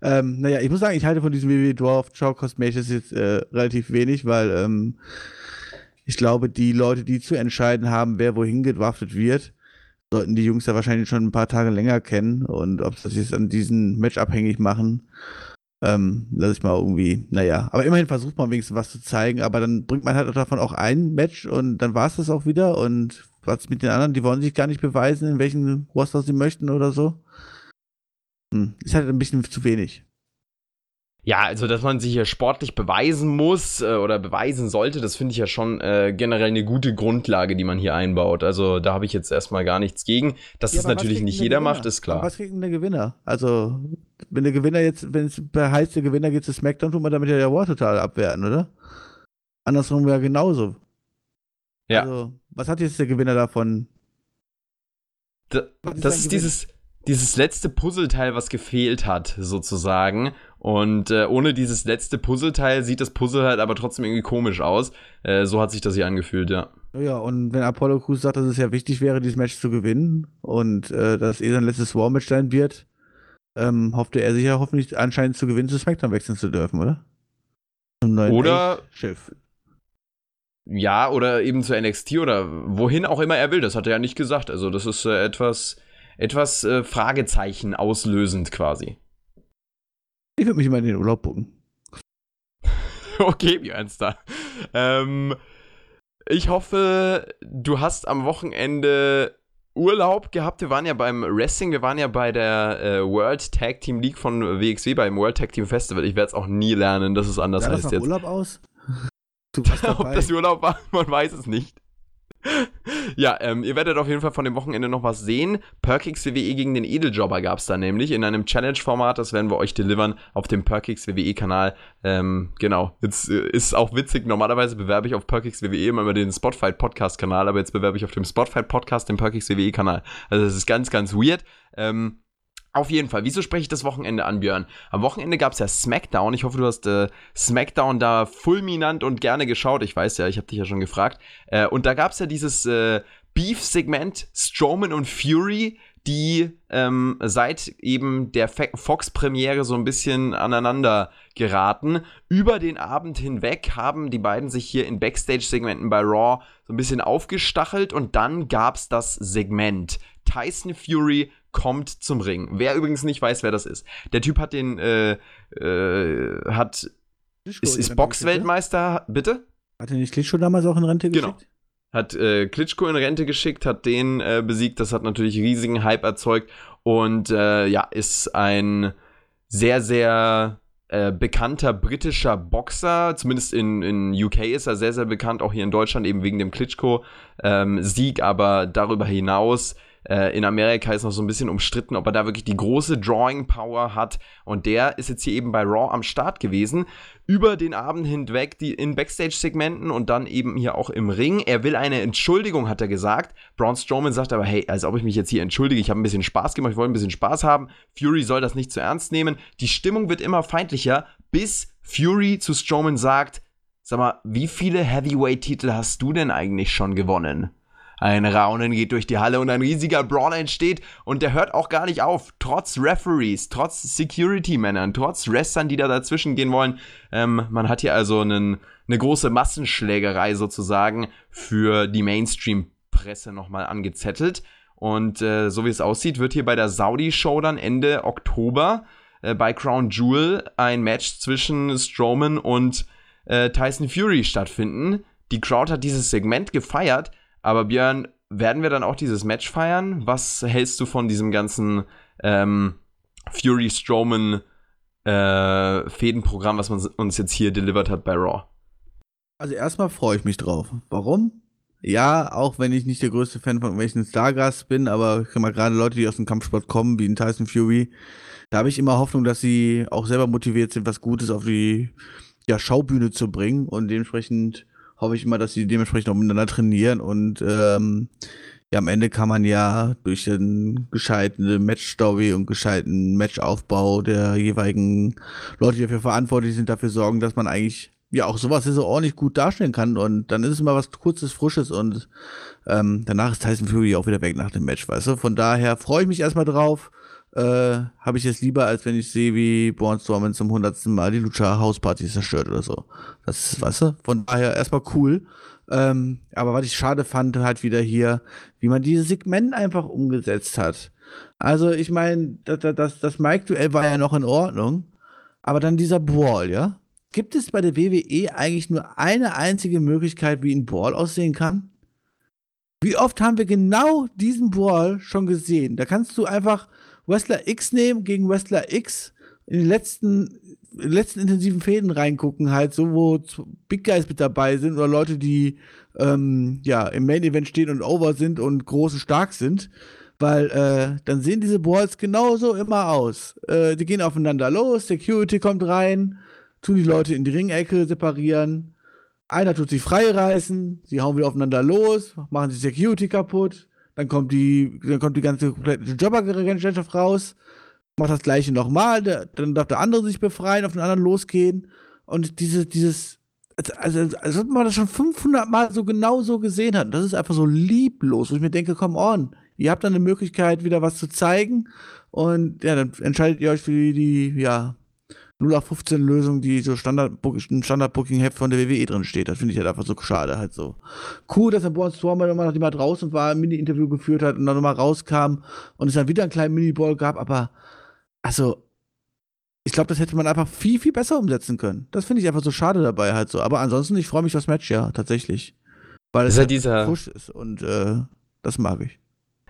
Ähm, naja, ich muss sagen, ich halte von diesem WWE Dwarf Showcast Matches jetzt äh, relativ wenig, weil ähm, ich glaube, die Leute, die zu entscheiden haben, wer wohin gedraftet wird, sollten die Jungs ja wahrscheinlich schon ein paar Tage länger kennen und ob sie jetzt an diesem Match abhängig machen ähm, lass ich mal irgendwie, naja. Aber immerhin versucht man wenigstens was zu zeigen, aber dann bringt man halt davon auch ein Match und dann war es das auch wieder. Und was mit den anderen, die wollen sich gar nicht beweisen, in welchen Roster sie möchten oder so. Hm, ist halt ein bisschen zu wenig. Ja, also dass man sich hier sportlich beweisen muss äh, oder beweisen sollte, das finde ich ja schon äh, generell eine gute Grundlage, die man hier einbaut. Also da habe ich jetzt erstmal gar nichts gegen. Dass ja, das natürlich nicht jeder Gewinner? macht, ist klar. Aber was kriegt denn der Gewinner? Also, wenn der Gewinner jetzt, wenn es heißt, der Gewinner geht zu SmackDown, tut man damit ja der War total abwerten, oder? andersrum ja genauso. Ja. Also, was hat jetzt der Gewinner davon? Da, das ist dieses, dieses letzte Puzzleteil, was gefehlt hat, sozusagen. Und äh, ohne dieses letzte Puzzleteil sieht das Puzzle halt aber trotzdem irgendwie komisch aus. Äh, so hat sich das hier angefühlt, ja. Ja, und wenn Apollo Crews sagt, dass es ja wichtig wäre, dieses Match zu gewinnen und äh, dass eh sein letztes War-Match sein wird, ähm, hoffte er sich ja hoffentlich anscheinend zu gewinnen, zu SmackDown wechseln zu dürfen, oder? Oder Schiff. Ja, oder eben zu NXT oder wohin auch immer er will. Das hat er ja nicht gesagt. Also das ist äh, etwas, etwas äh, Fragezeichen auslösend quasi. Ich würde mich mal in den Urlaub bucken. <laughs> okay, Björn da. Ähm, ich hoffe, du hast am Wochenende Urlaub gehabt. Wir waren ja beim Wrestling, wir waren ja bei der äh, World Tag Team League von WXW beim World Tag Team Festival. Ich werde es auch nie lernen, dass es anders Sah heißt das nach jetzt. Urlaub aus? <laughs> Du warst Ob das Urlaub war, <laughs> man weiß es nicht. Ja, ähm, ihr werdet auf jeden Fall von dem Wochenende noch was sehen. Perkix WWE gegen den Edeljobber gab es da nämlich in einem Challenge-Format. Das werden wir euch delivern auf dem Perkix WWE-Kanal. Ähm, genau, jetzt äh, ist auch witzig. Normalerweise bewerbe ich auf Perkix WWE immer über den Spotfight Podcast-Kanal, aber jetzt bewerbe ich auf dem Spotfight Podcast den Perkix WWE-Kanal. Also das ist ganz, ganz weird. Ähm, auf jeden Fall. Wieso spreche ich das Wochenende an, Björn? Am Wochenende gab es ja SmackDown. Ich hoffe, du hast äh, SmackDown da fulminant und gerne geschaut. Ich weiß ja, ich habe dich ja schon gefragt. Äh, und da gab es ja dieses äh, Beef-Segment Strowman und Fury, die ähm, seit eben der Fox-Premiere so ein bisschen aneinander geraten. Über den Abend hinweg haben die beiden sich hier in Backstage-Segmenten bei Raw so ein bisschen aufgestachelt und dann gab es das Segment Tyson Fury kommt zum Ring. Wer übrigens nicht weiß, wer das ist. Der Typ hat den, äh, äh, hat, Klitschko ist, ist Rente Boxweltmeister, bitte? ne? Hat er nicht Klitschko damals auch in Rente Genau. geschickt? Hat äh, Klitschko in Rente geschickt, hat den äh, besiegt. Das hat natürlich riesigen Hype erzeugt und äh, ja, ist ein sehr, sehr äh, bekannter britischer Boxer. Zumindest in, in UK ist er sehr, sehr bekannt, auch hier in Deutschland eben wegen dem Klitschko-Sieg, aber darüber hinaus äh, in Amerika ist noch so ein bisschen umstritten, ob er da wirklich die große Drawing Power hat. Und der ist jetzt hier eben bei Raw am Start gewesen. Über den Abend hinweg die in Backstage-Segmenten und dann eben hier auch im Ring. Er will eine Entschuldigung, hat er gesagt. Braun Strowman sagt aber, hey, als ob ich mich jetzt hier entschuldige, ich habe ein bisschen Spaß gemacht, ich wollte ein bisschen Spaß haben. Fury soll das nicht zu ernst nehmen. Die Stimmung wird immer feindlicher, bis Fury zu Strowman sagt, sag mal, wie viele Heavyweight-Titel hast du denn eigentlich schon gewonnen? Ein Raunen geht durch die Halle und ein riesiger Brawl entsteht und der hört auch gar nicht auf. Trotz Referees, trotz Security-Männern, trotz Wrestlern, die da dazwischen gehen wollen. Ähm, man hat hier also einen, eine große Massenschlägerei sozusagen für die Mainstream-Presse nochmal angezettelt. Und äh, so wie es aussieht, wird hier bei der Saudi-Show dann Ende Oktober äh, bei Crown Jewel ein Match zwischen Strowman und äh, Tyson Fury stattfinden. Die Crowd hat dieses Segment gefeiert, aber Björn, werden wir dann auch dieses Match feiern? Was hältst du von diesem ganzen ähm, Fury Strowman äh, Fädenprogramm, was man uns jetzt hier delivered hat bei Raw? Also erstmal freue ich mich drauf. Warum? Ja, auch wenn ich nicht der größte Fan von welchen Stargast bin, aber ich sag mal, gerade Leute, die aus dem Kampfsport kommen, wie ein Tyson Fury, da habe ich immer Hoffnung, dass sie auch selber motiviert sind, was Gutes auf die ja, Schaubühne zu bringen. Und dementsprechend hoffe ich immer, dass sie dementsprechend auch miteinander trainieren. Und ähm, ja, am Ende kann man ja durch einen gescheiten Matchstory und gescheiten Matchaufbau der jeweiligen Leute, die dafür verantwortlich sind, dafür sorgen, dass man eigentlich ja auch sowas so ordentlich gut darstellen kann und dann ist es immer was kurzes, frisches und ähm, danach ist Tyson Fury auch wieder weg nach dem Match, weißt du? Von daher freue ich mich erstmal drauf. Äh, Habe ich es lieber, als wenn ich sehe, wie Braun Strowman zum hundertsten Mal die Lucha House Party zerstört oder so. Das ist, weißt du? Von daher erstmal cool. Ähm, aber was ich schade fand, halt wieder hier, wie man dieses Segment einfach umgesetzt hat. Also, ich meine, das, das, das Mike-Duell war ja noch in Ordnung, aber dann dieser Brawl, ja? Gibt es bei der WWE eigentlich nur eine einzige Möglichkeit, wie ein Brawl aussehen kann? Wie oft haben wir genau diesen Brawl schon gesehen? Da kannst du einfach Wrestler X nehmen gegen Wrestler X in den letzten, letzten intensiven Fäden reingucken, halt, so wo Big Guys mit dabei sind oder Leute, die ähm, ja im Main Event stehen und over sind und groß und stark sind. Weil äh, dann sehen diese Brawls genauso immer aus. Äh, die gehen aufeinander los, Security kommt rein, tun die Leute in die Ringecke separieren. Einer tut sich freireißen, sie hauen wieder aufeinander los, machen die Security kaputt, dann kommt die, dann kommt die ganze Jobbergesellschaft raus, macht das gleiche nochmal, dann darf der andere sich befreien, auf den anderen losgehen. Und diese, dieses, also, als ob man das schon 500 Mal so genau so gesehen hat. Das ist einfach so lieblos, wo ich mir denke, come on, ihr habt dann eine Möglichkeit, wieder was zu zeigen. Und ja, dann entscheidet ihr euch für die, die ja, 0815 Lösung, die so Standard im Standard Booking Heft von der WWE drin steht. Das finde ich halt einfach so schade, halt so. Cool, dass der Braun Strowman nochmal, nachdem er draußen war, ein Mini-Interview geführt hat und dann nochmal rauskam und es dann wieder einen kleinen Mini-Ball gab, aber also ich glaube, das hätte man einfach viel, viel besser umsetzen können. Das finde ich einfach so schade dabei halt so. Aber ansonsten, ich freue mich aufs Match, ja, tatsächlich. Weil es halt dieser Push ist und äh, das mag ich.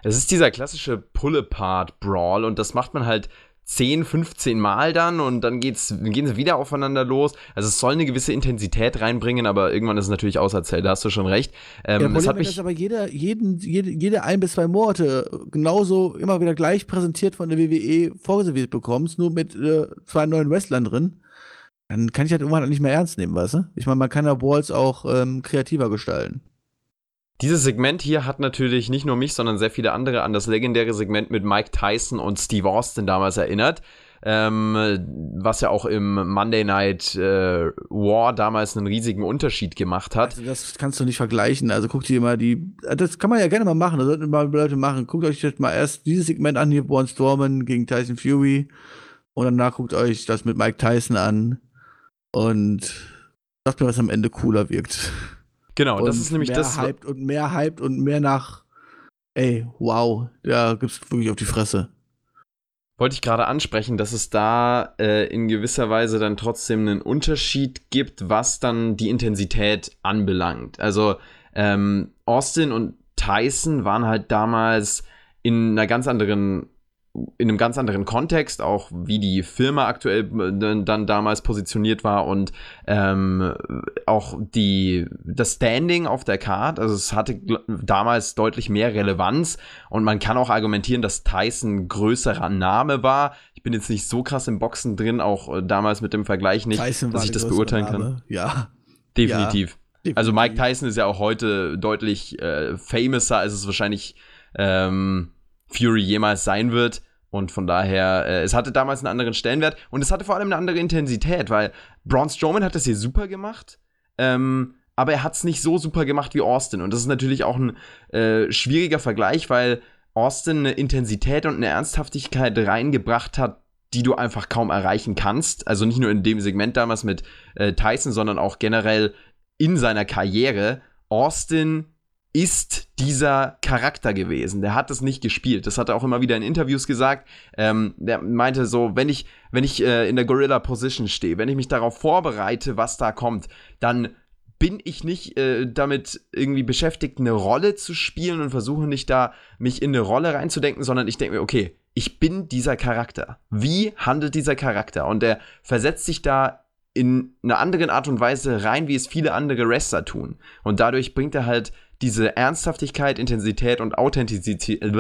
Es ist dieser klassische Pull-Apart-Brawl und das macht man halt 10, 15 Mal dann und dann geht's, gehen sie wieder aufeinander los. Also es soll eine gewisse Intensität reinbringen, aber irgendwann ist es natürlich auserzählt, da hast du schon recht. Ähm, ja, das hat mich das aber jeder, jeden, jede, jede ein bis zwei Monate genauso immer wieder gleich präsentiert von der WWE vorgeserviert bekommst, nur mit äh, zwei neuen Wrestlern drin. Dann kann ich halt irgendwann nicht mehr ernst nehmen, weißt du? Ich meine, man kann ja Balls auch ähm, kreativer gestalten. Dieses Segment hier hat natürlich nicht nur mich, sondern sehr viele andere an das legendäre Segment mit Mike Tyson und Steve Austin damals erinnert. Ähm, was ja auch im Monday Night äh, War damals einen riesigen Unterschied gemacht hat. Also das kannst du nicht vergleichen. Also guckt dir mal die, das kann man ja gerne mal machen, das sollten mal Leute machen. Guckt euch jetzt mal erst dieses Segment an, hier Born Storman gegen Tyson Fury und danach guckt euch das mit Mike Tyson an und sagt mir, was am Ende cooler wirkt. Genau, und das ist nämlich mehr das. Hyped und mehr hyped und mehr nach, ey, wow, da gibt's wirklich auf die Fresse. Wollte ich gerade ansprechen, dass es da äh, in gewisser Weise dann trotzdem einen Unterschied gibt, was dann die Intensität anbelangt. Also ähm, Austin und Tyson waren halt damals in einer ganz anderen in einem ganz anderen Kontext, auch wie die Firma aktuell äh, dann damals positioniert war und ähm, auch die, das Standing auf der Card, also es hatte damals deutlich mehr Relevanz und man kann auch argumentieren, dass Tyson größerer Name war. Ich bin jetzt nicht so krass im Boxen drin, auch äh, damals mit dem Vergleich nicht, Tyson dass ich das beurteilen Name. kann. Ja. Definitiv. Ja, Also Mike Tyson ist ja auch heute deutlich äh, famouser, als es wahrscheinlich ähm, Fury jemals sein wird. Und von daher, äh, es hatte damals einen anderen Stellenwert und es hatte vor allem eine andere Intensität, weil Braun Strowman hat das hier super gemacht, ähm, aber er hat es nicht so super gemacht wie Austin. Und das ist natürlich auch ein äh, schwieriger Vergleich, weil Austin eine Intensität und eine Ernsthaftigkeit reingebracht hat, die du einfach kaum erreichen kannst. Also nicht nur in dem Segment damals mit äh, Tyson, sondern auch generell in seiner Karriere. Austin ist dieser Charakter gewesen. Der hat es nicht gespielt. Das hat er auch immer wieder in Interviews gesagt. Ähm, der meinte so, wenn ich, wenn ich äh, in der Gorilla Position stehe, wenn ich mich darauf vorbereite, was da kommt, dann bin ich nicht äh, damit irgendwie beschäftigt, eine Rolle zu spielen und versuche nicht da, mich in eine Rolle reinzudenken, sondern ich denke mir, okay, ich bin dieser Charakter. Wie handelt dieser Charakter? Und der versetzt sich da in einer anderen Art und Weise rein, wie es viele andere Wrestler tun. Und dadurch bringt er halt diese Ernsthaftigkeit, Intensität und Authentizität. <laughs>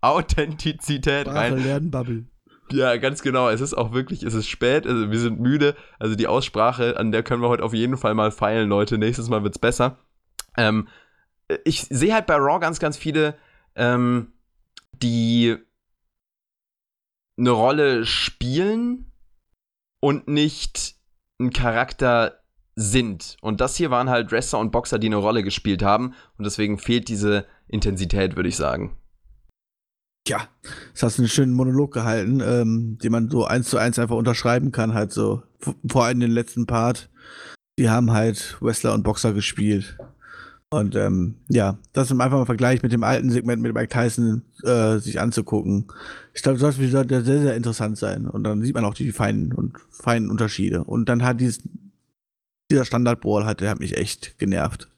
Authentizität rein. Lernen, Bubble. Ja, ganz genau. Es ist auch wirklich, es ist spät, also wir sind müde. Also die Aussprache, an der können wir heute auf jeden Fall mal feilen, Leute. Nächstes Mal wird's besser. Ähm, ich sehe halt bei Raw ganz, ganz viele, ähm, die eine Rolle spielen und nicht einen Charakter sind. Und das hier waren halt Wrestler und Boxer, die eine Rolle gespielt haben. Und deswegen fehlt diese Intensität, würde ich sagen. Ja, das hast du einen schönen Monolog gehalten, ähm, den man so eins zu eins einfach unterschreiben kann, halt so. Vor allem den letzten Part. Die haben halt Wrestler und Boxer gespielt. Und ähm, ja, das im einfach mal Vergleich mit dem alten Segment mit Mike Tyson äh, sich anzugucken. Ich glaube, das sollte sehr, sehr interessant sein. Und dann sieht man auch die feinen und feinen Unterschiede. Und dann hat dieses dieser Standard-Brawl hat, der hat mich echt genervt.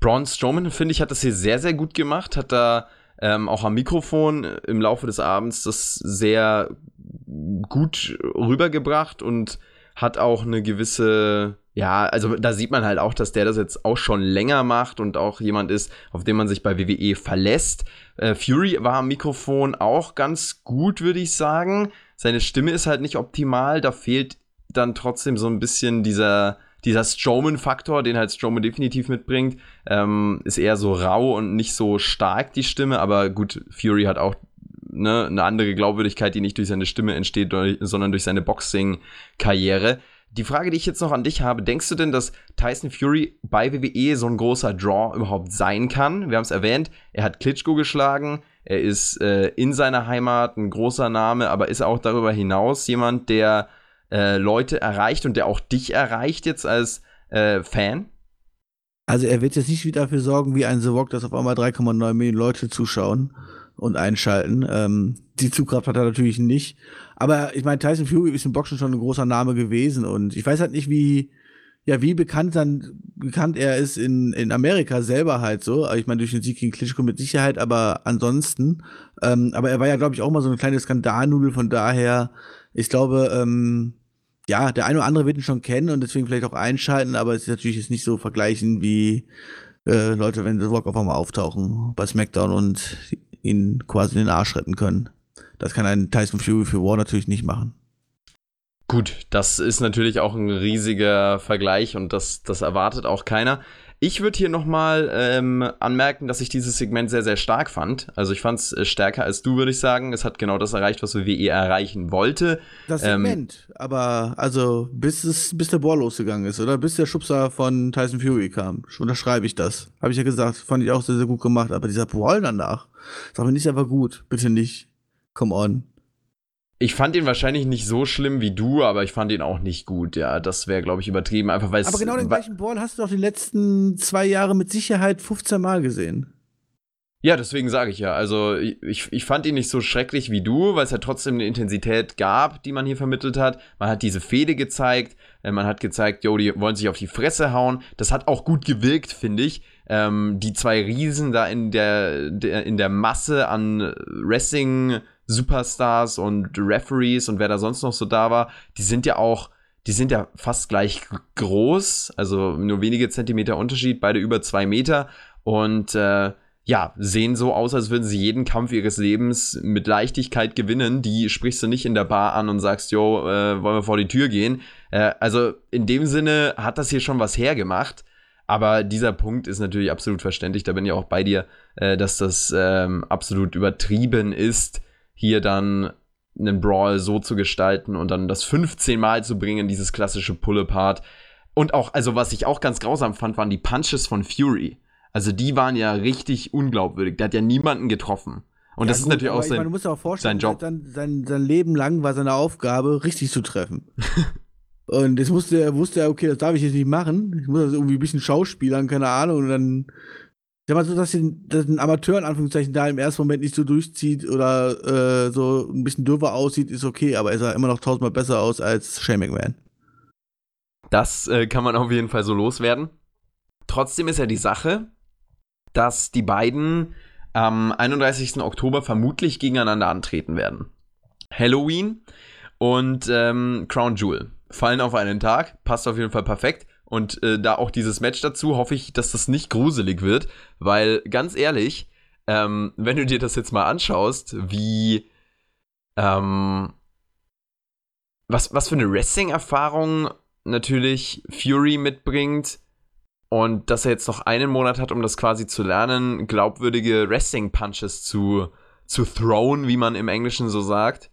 Braun Strowman, finde ich, hat das hier sehr, sehr gut gemacht. Hat da ähm, auch am Mikrofon im Laufe des Abends das sehr gut rübergebracht und hat auch eine gewisse, ja, also da sieht man halt auch, dass der das jetzt auch schon länger macht und auch jemand ist, auf den man sich bei WWE verlässt. Äh, Fury war am Mikrofon auch ganz gut, würde ich sagen. Seine Stimme ist halt nicht optimal, da fehlt dann trotzdem so ein bisschen dieser, dieser Strowman-Faktor, den halt Strowman definitiv mitbringt, ähm, ist eher so rau und nicht so stark die Stimme, aber gut, Fury hat auch ne, eine andere Glaubwürdigkeit, die nicht durch seine Stimme entsteht, sondern durch seine Boxing-Karriere. Die Frage, die ich jetzt noch an dich habe, denkst du denn, dass Tyson Fury bei WWE so ein großer Draw überhaupt sein kann? Wir haben es erwähnt, er hat Klitschko geschlagen, er ist äh, in seiner Heimat ein großer Name, aber ist auch darüber hinaus jemand, der äh, Leute erreicht und der auch dich erreicht jetzt als äh, Fan? Also er wird jetzt nicht wieder dafür sorgen, wie ein The Rock, dass auf einmal 3,9 Millionen Leute zuschauen und einschalten. Ähm, die Zugkraft hat er natürlich nicht. Aber ich meine, Tyson Fury ist im Boxen schon ein großer Name gewesen und ich weiß halt nicht, wie, ja, wie bekannt dann, bekannt er ist in, in Amerika selber halt so. Ich meine, durch den Sieg gegen Klitschko mit Sicherheit, aber ansonsten, ähm, aber er war ja, glaube ich, auch mal so eine kleine Skandalnudel, von daher, ich glaube, ähm, ja, der eine oder andere wird ihn schon kennen und deswegen vielleicht auch einschalten, aber es ist natürlich jetzt nicht so vergleichen wie äh, Leute, wenn The Rock auf einmal auftauchen bei SmackDown und ihn quasi in den Arsch retten können. Das kann ein Tyson Fury für War natürlich nicht machen. Gut, das ist natürlich auch ein riesiger Vergleich und das, das erwartet auch keiner. Ich würde hier nochmal ähm, anmerken, dass ich dieses Segment sehr, sehr stark fand. Also ich fand es äh, stärker als du, würde ich sagen. Es hat genau das erreicht, was WWE erreichen wollte. Das ähm, Segment, ähm, aber also bis, es, bis der Bohr losgegangen ist, oder? Bis der Schubser von Tyson Fury kam. Unterschreibe ich das. Habe ich ja gesagt, fand ich auch sehr, sehr gut gemacht. Aber dieser Brawl danach, sag mir nicht, war gut. Bitte nicht. Come on. Ich fand ihn wahrscheinlich nicht so schlimm wie du, aber ich fand ihn auch nicht gut. Ja, das wäre, glaube ich, übertrieben. Einfach weil Aber genau den gleichen Ball hast du doch die letzten zwei Jahre mit Sicherheit 15 Mal gesehen. Ja, deswegen sage ich ja. Also ich, ich fand ihn nicht so schrecklich wie du, weil es ja trotzdem eine Intensität gab, die man hier vermittelt hat. Man hat diese Fehde gezeigt, äh, man hat gezeigt, jo, die wollen sich auf die Fresse hauen. Das hat auch gut gewirkt, finde ich. Ähm, die zwei Riesen da in der, der, in der Masse an Wrestling Superstars und Referees und wer da sonst noch so da war, die sind ja auch, die sind ja fast gleich groß, also nur wenige Zentimeter Unterschied, beide über zwei Meter und äh, ja, sehen so aus, als würden sie jeden Kampf ihres Lebens mit Leichtigkeit gewinnen. Die sprichst du nicht in der Bar an und sagst, jo, äh, wollen wir vor die Tür gehen. Äh, also in dem Sinne hat das hier schon was hergemacht. Aber dieser Punkt ist natürlich absolut verständlich. Da bin ich auch bei dir, äh, dass das ähm, absolut übertrieben ist hier dann einen Brawl so zu gestalten und dann das 15 Mal zu bringen, dieses klassische Pull-Apart. Und auch, also was ich auch ganz grausam fand, waren die Punches von Fury. Also die waren ja richtig unglaubwürdig. Der hat ja niemanden getroffen. Und ja, das gut, ist natürlich auch sein, meine, auch vorstellen, sein Job. Sein, sein, sein Leben lang war seine Aufgabe, richtig zu treffen. <laughs> und jetzt musste er, wusste er, okay, das darf ich jetzt nicht machen. Ich muss das irgendwie ein bisschen schauspielern, keine Ahnung. Und dann sag mal so, dass, den, dass ein Amateur in Anführungszeichen da im ersten Moment nicht so durchzieht oder äh, so ein bisschen dürfer aussieht, ist okay, aber er sah immer noch tausendmal besser aus als Shane McMahon. Das äh, kann man auf jeden Fall so loswerden. Trotzdem ist ja die Sache, dass die beiden am 31. Oktober vermutlich gegeneinander antreten werden. Halloween und ähm, Crown Jewel fallen auf einen Tag, passt auf jeden Fall perfekt. Und äh, da auch dieses Match dazu hoffe ich, dass das nicht gruselig wird, weil ganz ehrlich, ähm, wenn du dir das jetzt mal anschaust, wie ähm, was, was für eine Wrestling-Erfahrung natürlich Fury mitbringt und dass er jetzt noch einen Monat hat, um das quasi zu lernen, glaubwürdige Wrestling-Punches zu, zu thrown, wie man im Englischen so sagt,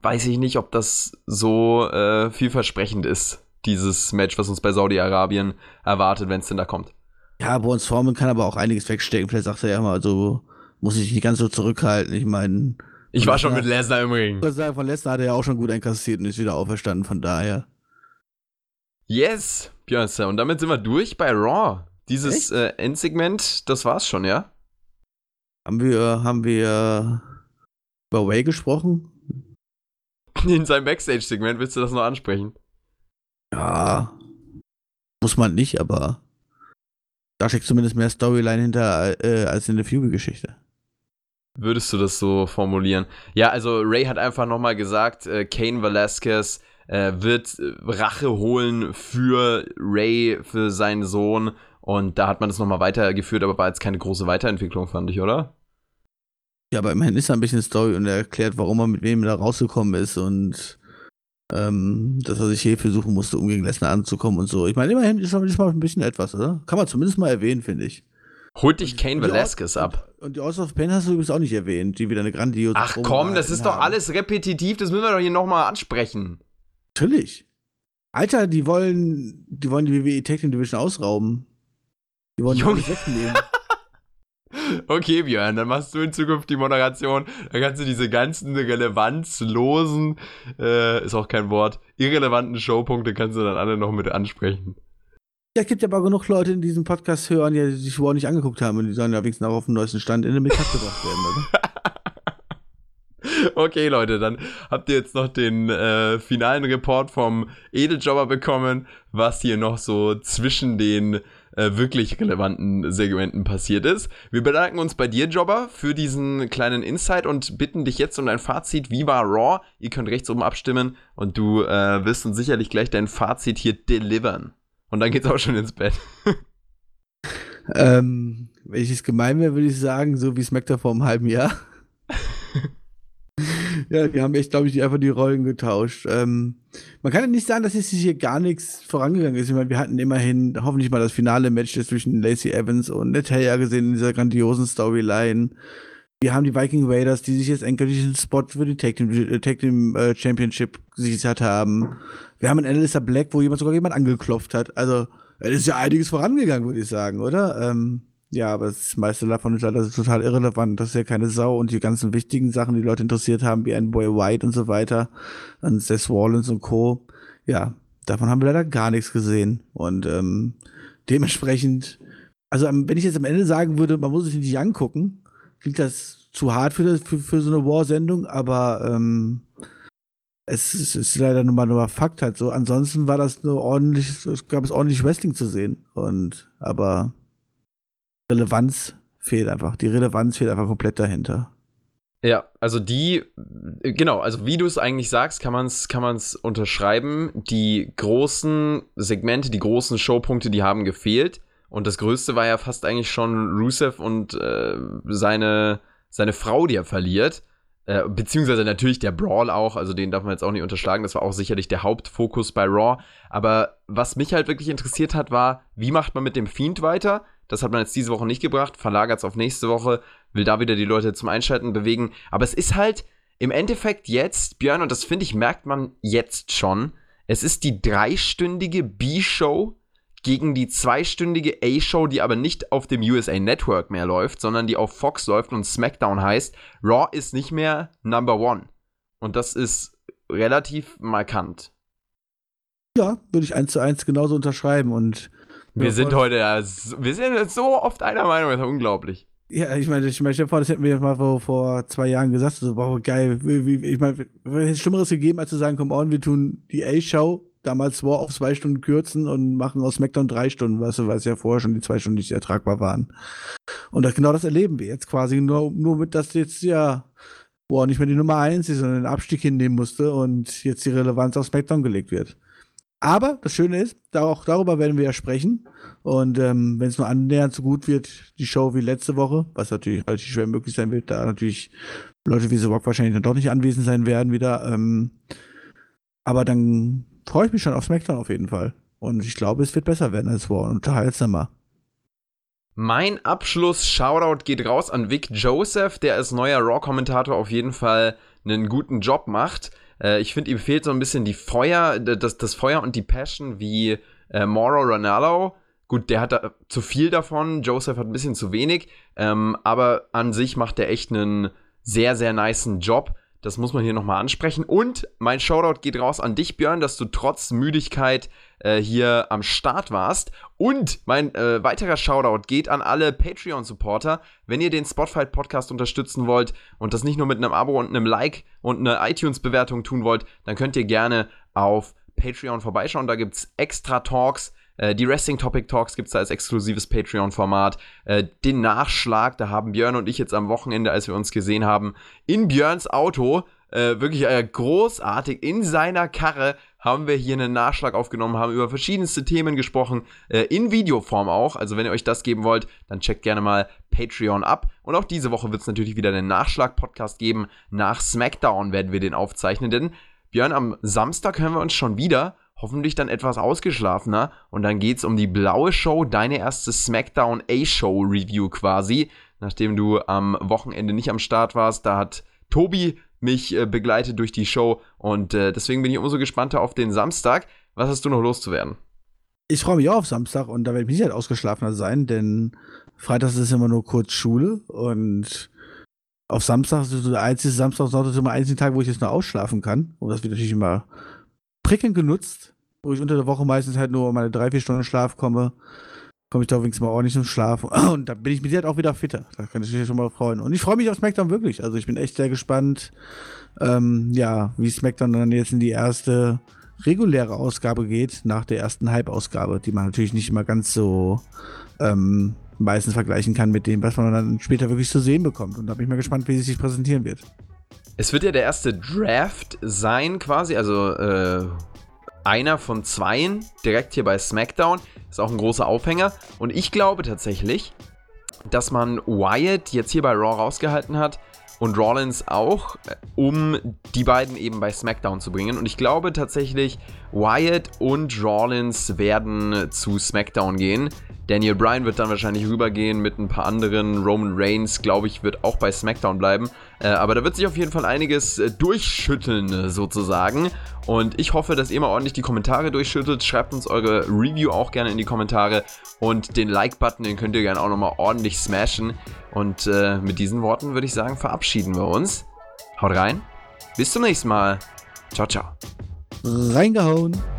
weiß ich nicht, ob das so äh, vielversprechend ist dieses Match, was uns bei Saudi-Arabien erwartet, wenn es denn da kommt. Ja, bei uns Formen kann aber auch einiges wegstecken. Vielleicht sagt er ja mal, so muss ich nicht ganz so zurückhalten. Ich meine. Ich war schon mit Lesnar im Ring. Von Lesnar hat er ja auch schon gut einkassiert und ist wieder auferstanden, von daher. Yes, Björn, und damit sind wir durch bei Raw. Dieses äh, Endsegment, das war's schon, ja? Haben wir, haben wir über Way gesprochen? In seinem Backstage-Segment willst du das noch ansprechen? Ja. Muss man nicht, aber da steckt zumindest mehr Storyline hinter äh, als in der Fury-Geschichte. Würdest du das so formulieren? Ja, also Ray hat einfach nochmal gesagt, äh, Kane Velasquez äh, wird äh, Rache holen für Ray, für seinen Sohn. Und da hat man das nochmal weitergeführt, aber war jetzt keine große Weiterentwicklung, fand ich, oder? Ja, aber immerhin ist da ein bisschen Story und er erklärt, warum er mit wem da rausgekommen ist und ähm, dass er sich Hilfe suchen musste, um gegen Lesnar anzukommen und so. Ich meine, immerhin ist das mal ein bisschen etwas, oder? Kann man zumindest mal erwähnen, finde ich. Holt dich Kane Velasquez ab. Und die House of Pain hast du übrigens auch nicht erwähnt, die wieder eine grandiose Ach komm, das ist doch haben. alles repetitiv, das müssen wir doch hier nochmal ansprechen. Natürlich. Alter, die wollen, die wollen die WWE Tag Team Division ausrauben. Die wollen die Junge. alles wegnehmen. <laughs> Okay, Björn, dann machst du in Zukunft die Moderation. Dann kannst du diese ganzen relevanzlosen, äh, ist auch kein Wort, irrelevanten Showpunkte kannst du dann alle noch mit ansprechen. Ja, es gibt ja aber genug Leute in diesem Podcast hören, die sich wohl nicht angeguckt haben und die sollen ja wenigstens auch auf dem neuesten Stand in den Mittag gebracht werden, oder? <laughs> Okay, Leute, dann habt ihr jetzt noch den äh, finalen Report vom Edeljobber bekommen, was hier noch so zwischen den äh, wirklich relevanten Segmenten passiert ist. Wir bedanken uns bei dir, Jobber, für diesen kleinen Insight und bitten dich jetzt um dein Fazit. Wie war Raw? Ihr könnt rechts oben abstimmen und du äh, wirst uns sicherlich gleich dein Fazit hier delivern. Und dann geht's auch schon ins Bett. <laughs> ähm, wenn ich es gemein wäre, würde ich sagen, so wie SmackDown vor einem halben Jahr. <laughs> ja, die haben echt, glaube ich, einfach die Rollen getauscht. Ähm, man kann ja nicht sagen, dass jetzt hier gar nichts vorangegangen ist. Ich meine, wir hatten immerhin hoffentlich mal das finale Match zwischen Lacey Evans und Natalia gesehen in dieser grandiosen Storyline. Wir haben die Viking Raiders, die sich jetzt endgültig einen Spot für die Tag Team, äh, Tag Team äh, Championship gesichert haben. Wir haben einen Alistair Black, wo jemand sogar jemand angeklopft hat. Also, es ist ja einiges vorangegangen, würde ich sagen, oder? Ähm, ja, aber das meiste davon ist leider total irrelevant. Das ist ja keine Sau und die ganzen wichtigen Sachen, die Leute interessiert haben, wie ein Boy White und so weiter und Seth Rollins und Co. Ja, davon haben wir leider gar nichts gesehen. Und ähm, dementsprechend, also wenn ich jetzt am Ende sagen würde, man muss sich nicht angucken, klingt das zu hart für, das, für, für so eine War-Sendung, aber ähm, es, ist- es ist leider nur mal nur Fakt halt so. Ansonsten war das nur ordentlich, es gab es ordentlich Wrestling zu sehen. Und aber Relevanz fehlt einfach. Die Relevanz fehlt einfach komplett dahinter. Ja, also die, genau, also wie du es eigentlich sagst, kann man es kann unterschreiben. Die großen Segmente, die großen Showpunkte, die haben gefehlt. Und das Größte war ja fast eigentlich schon Rusev und äh, seine, seine Frau, die er verliert. Äh, beziehungsweise natürlich der Brawl auch, also den darf man jetzt auch nicht unterschlagen. Das war auch sicherlich der Hauptfokus bei Raw. Aber was mich halt wirklich interessiert hat, war, wie macht man mit dem Fiend weiter? Das hat man jetzt diese Woche nicht gebracht, verlagert es auf nächste Woche, will da wieder die Leute zum Einschalten bewegen. Aber es ist halt im Endeffekt jetzt, Björn, und das finde ich, merkt man jetzt schon, es ist die dreistündige B-Show gegen die zweistündige A-Show, die aber nicht auf dem USA Network mehr läuft, sondern die auf Fox läuft und SmackDown heißt, Raw ist nicht mehr Number One. Und das ist relativ markant. Ja, würde ich eins zu eins genauso unterschreiben. Und Wir Ja, sind voll. heute, wir sind jetzt so oft einer Meinung, das ist unglaublich. Ja, ich meine, ich meine, vor, das hätten wir mal vor, vor zwei Jahren gesagt. So, wow, geil. Wie, ich meine, hätte es Schlimmeres gegeben, als zu sagen, komm on, wir tun die A-Show damals War auf zwei Stunden kürzen und machen aus SmackDown drei Stunden, weißt du, weil es ja vorher schon die zwei Stunden nicht ertragbar waren. Und das, genau das erleben wir jetzt quasi, nur, nur mit, dass jetzt ja War nicht mehr die Nummer eins ist, sondern den Abstieg hinnehmen musste und jetzt die Relevanz auf SmackDown gelegt wird. Aber das Schöne ist, auch darüber werden wir ja sprechen. Und ähm, wenn es nur annähernd so gut wird, die Show wie letzte Woche, was natürlich relativ schwer möglich sein wird, da natürlich Leute wie The Rock wahrscheinlich dann doch nicht anwesend sein werden wieder. Ähm, aber dann freue ich mich schon auf SmackDown auf jeden Fall. Und ich glaube, es wird besser werden als War und unterhaltsamer. Mein Abschluss-Shoutout geht raus an Vic Joseph, der als neuer Raw-Kommentator auf jeden Fall einen guten Job macht. Äh, ich finde, ihm fehlt so ein bisschen die Feuer, das, das Feuer und die Passion wie äh, Mauro Ronaldo. Gut, der hat da zu viel davon, Joseph hat ein bisschen zu wenig, ähm, aber an sich macht er echt einen sehr, sehr nicen Job. Das muss man hier nochmal ansprechen. Und mein Shoutout geht raus an dich, Björn, dass du trotz Müdigkeit äh, hier am Start warst. Und mein äh, weiterer Shoutout geht an alle Patreon-Supporter. Wenn ihr den Spotfight-Podcast unterstützen wollt und das nicht nur mit einem Abo und einem Like und einer iTunes-Bewertung tun wollt, dann könnt ihr gerne auf Patreon vorbeischauen. Da gibt es extra Talks. Äh, die Wrestling Topic Talks gibt es da als exklusives Patreon-Format. Äh, den Nachschlag, da haben Björn und ich jetzt am Wochenende, als wir uns gesehen haben, in Björns Auto, wirklich großartig, in seiner Karre haben wir hier einen Nachschlag aufgenommen, haben über verschiedenste Themen gesprochen, äh, in Videoform auch. Also wenn ihr euch das geben wollt, dann checkt gerne mal Patreon ab. Und auch diese Woche wird es natürlich wieder einen Nachschlag-Podcast geben. Nach SmackDown werden wir den aufzeichnen, denn Björn, am Samstag hören wir uns schon wieder. Hoffentlich dann etwas ausgeschlafener. Und dann geht's um die blaue Show, deine erste SmackDown A-Show Review quasi. Nachdem du am Wochenende nicht am Start warst, da hat Tobi mich äh, begleitet durch die Show. Und äh, deswegen bin ich umso gespannter auf den Samstag. Was hast du noch loszuwerden? Ich freue mich auch auf Samstag und da werde ich nicht halt ausgeschlafener sein, denn Freitags ist immer nur kurz Schule und auf Samstag ist so der einzige Samstag, Sonntag ist immer der einzige Tag, wo ich jetzt nur ausschlafen kann. Und das wird natürlich immer prickelnd genutzt, wo ich unter der Woche meistens halt nur meine drei, vier Stunden Schlaf komme. Komme ich da wenigstens mal ordentlich zum Schlaf. <clears throat> Und da bin ich mit dir halt auch wieder fitter. Da kann ich mich schon mal freuen. Und ich freue mich auf SmackDown wirklich. Also ich bin echt sehr gespannt, ähm, ja, wie SmackDown dann jetzt in die erste reguläre Ausgabe geht, nach der ersten Hype-Ausgabe, die man natürlich nicht immer ganz so ähm, meistens vergleichen kann mit dem, was man dann später wirklich zu sehen bekommt. Und da bin ich mal gespannt, wie sie sich präsentieren wird. Es wird ja der erste Draft sein, quasi, also äh, einer von zweien, direkt hier bei SmackDown. Ist auch ein großer Aufhänger. Und ich glaube tatsächlich, dass man Wyatt jetzt hier bei Raw rausgehalten hat und Rollins auch, äh, um die beiden eben bei SmackDown zu bringen. Und ich glaube tatsächlich, Wyatt und Rollins werden zu SmackDown gehen. Daniel Bryan wird dann wahrscheinlich rübergehen mit ein paar anderen. Roman Reigns, glaube ich, wird auch bei SmackDown bleiben. Äh, aber da wird sich auf jeden Fall einiges äh, durchschütteln, äh, sozusagen. Und ich hoffe, dass ihr mal ordentlich die Kommentare durchschüttelt. Schreibt uns eure Review auch gerne in die Kommentare. Und den Like-Button, den könnt ihr gerne auch nochmal ordentlich smashen. Und äh, mit diesen Worten würde ich sagen, verabschieden wir uns. Haut rein. Bis zum nächsten Mal. Ciao, ciao. Reingehauen.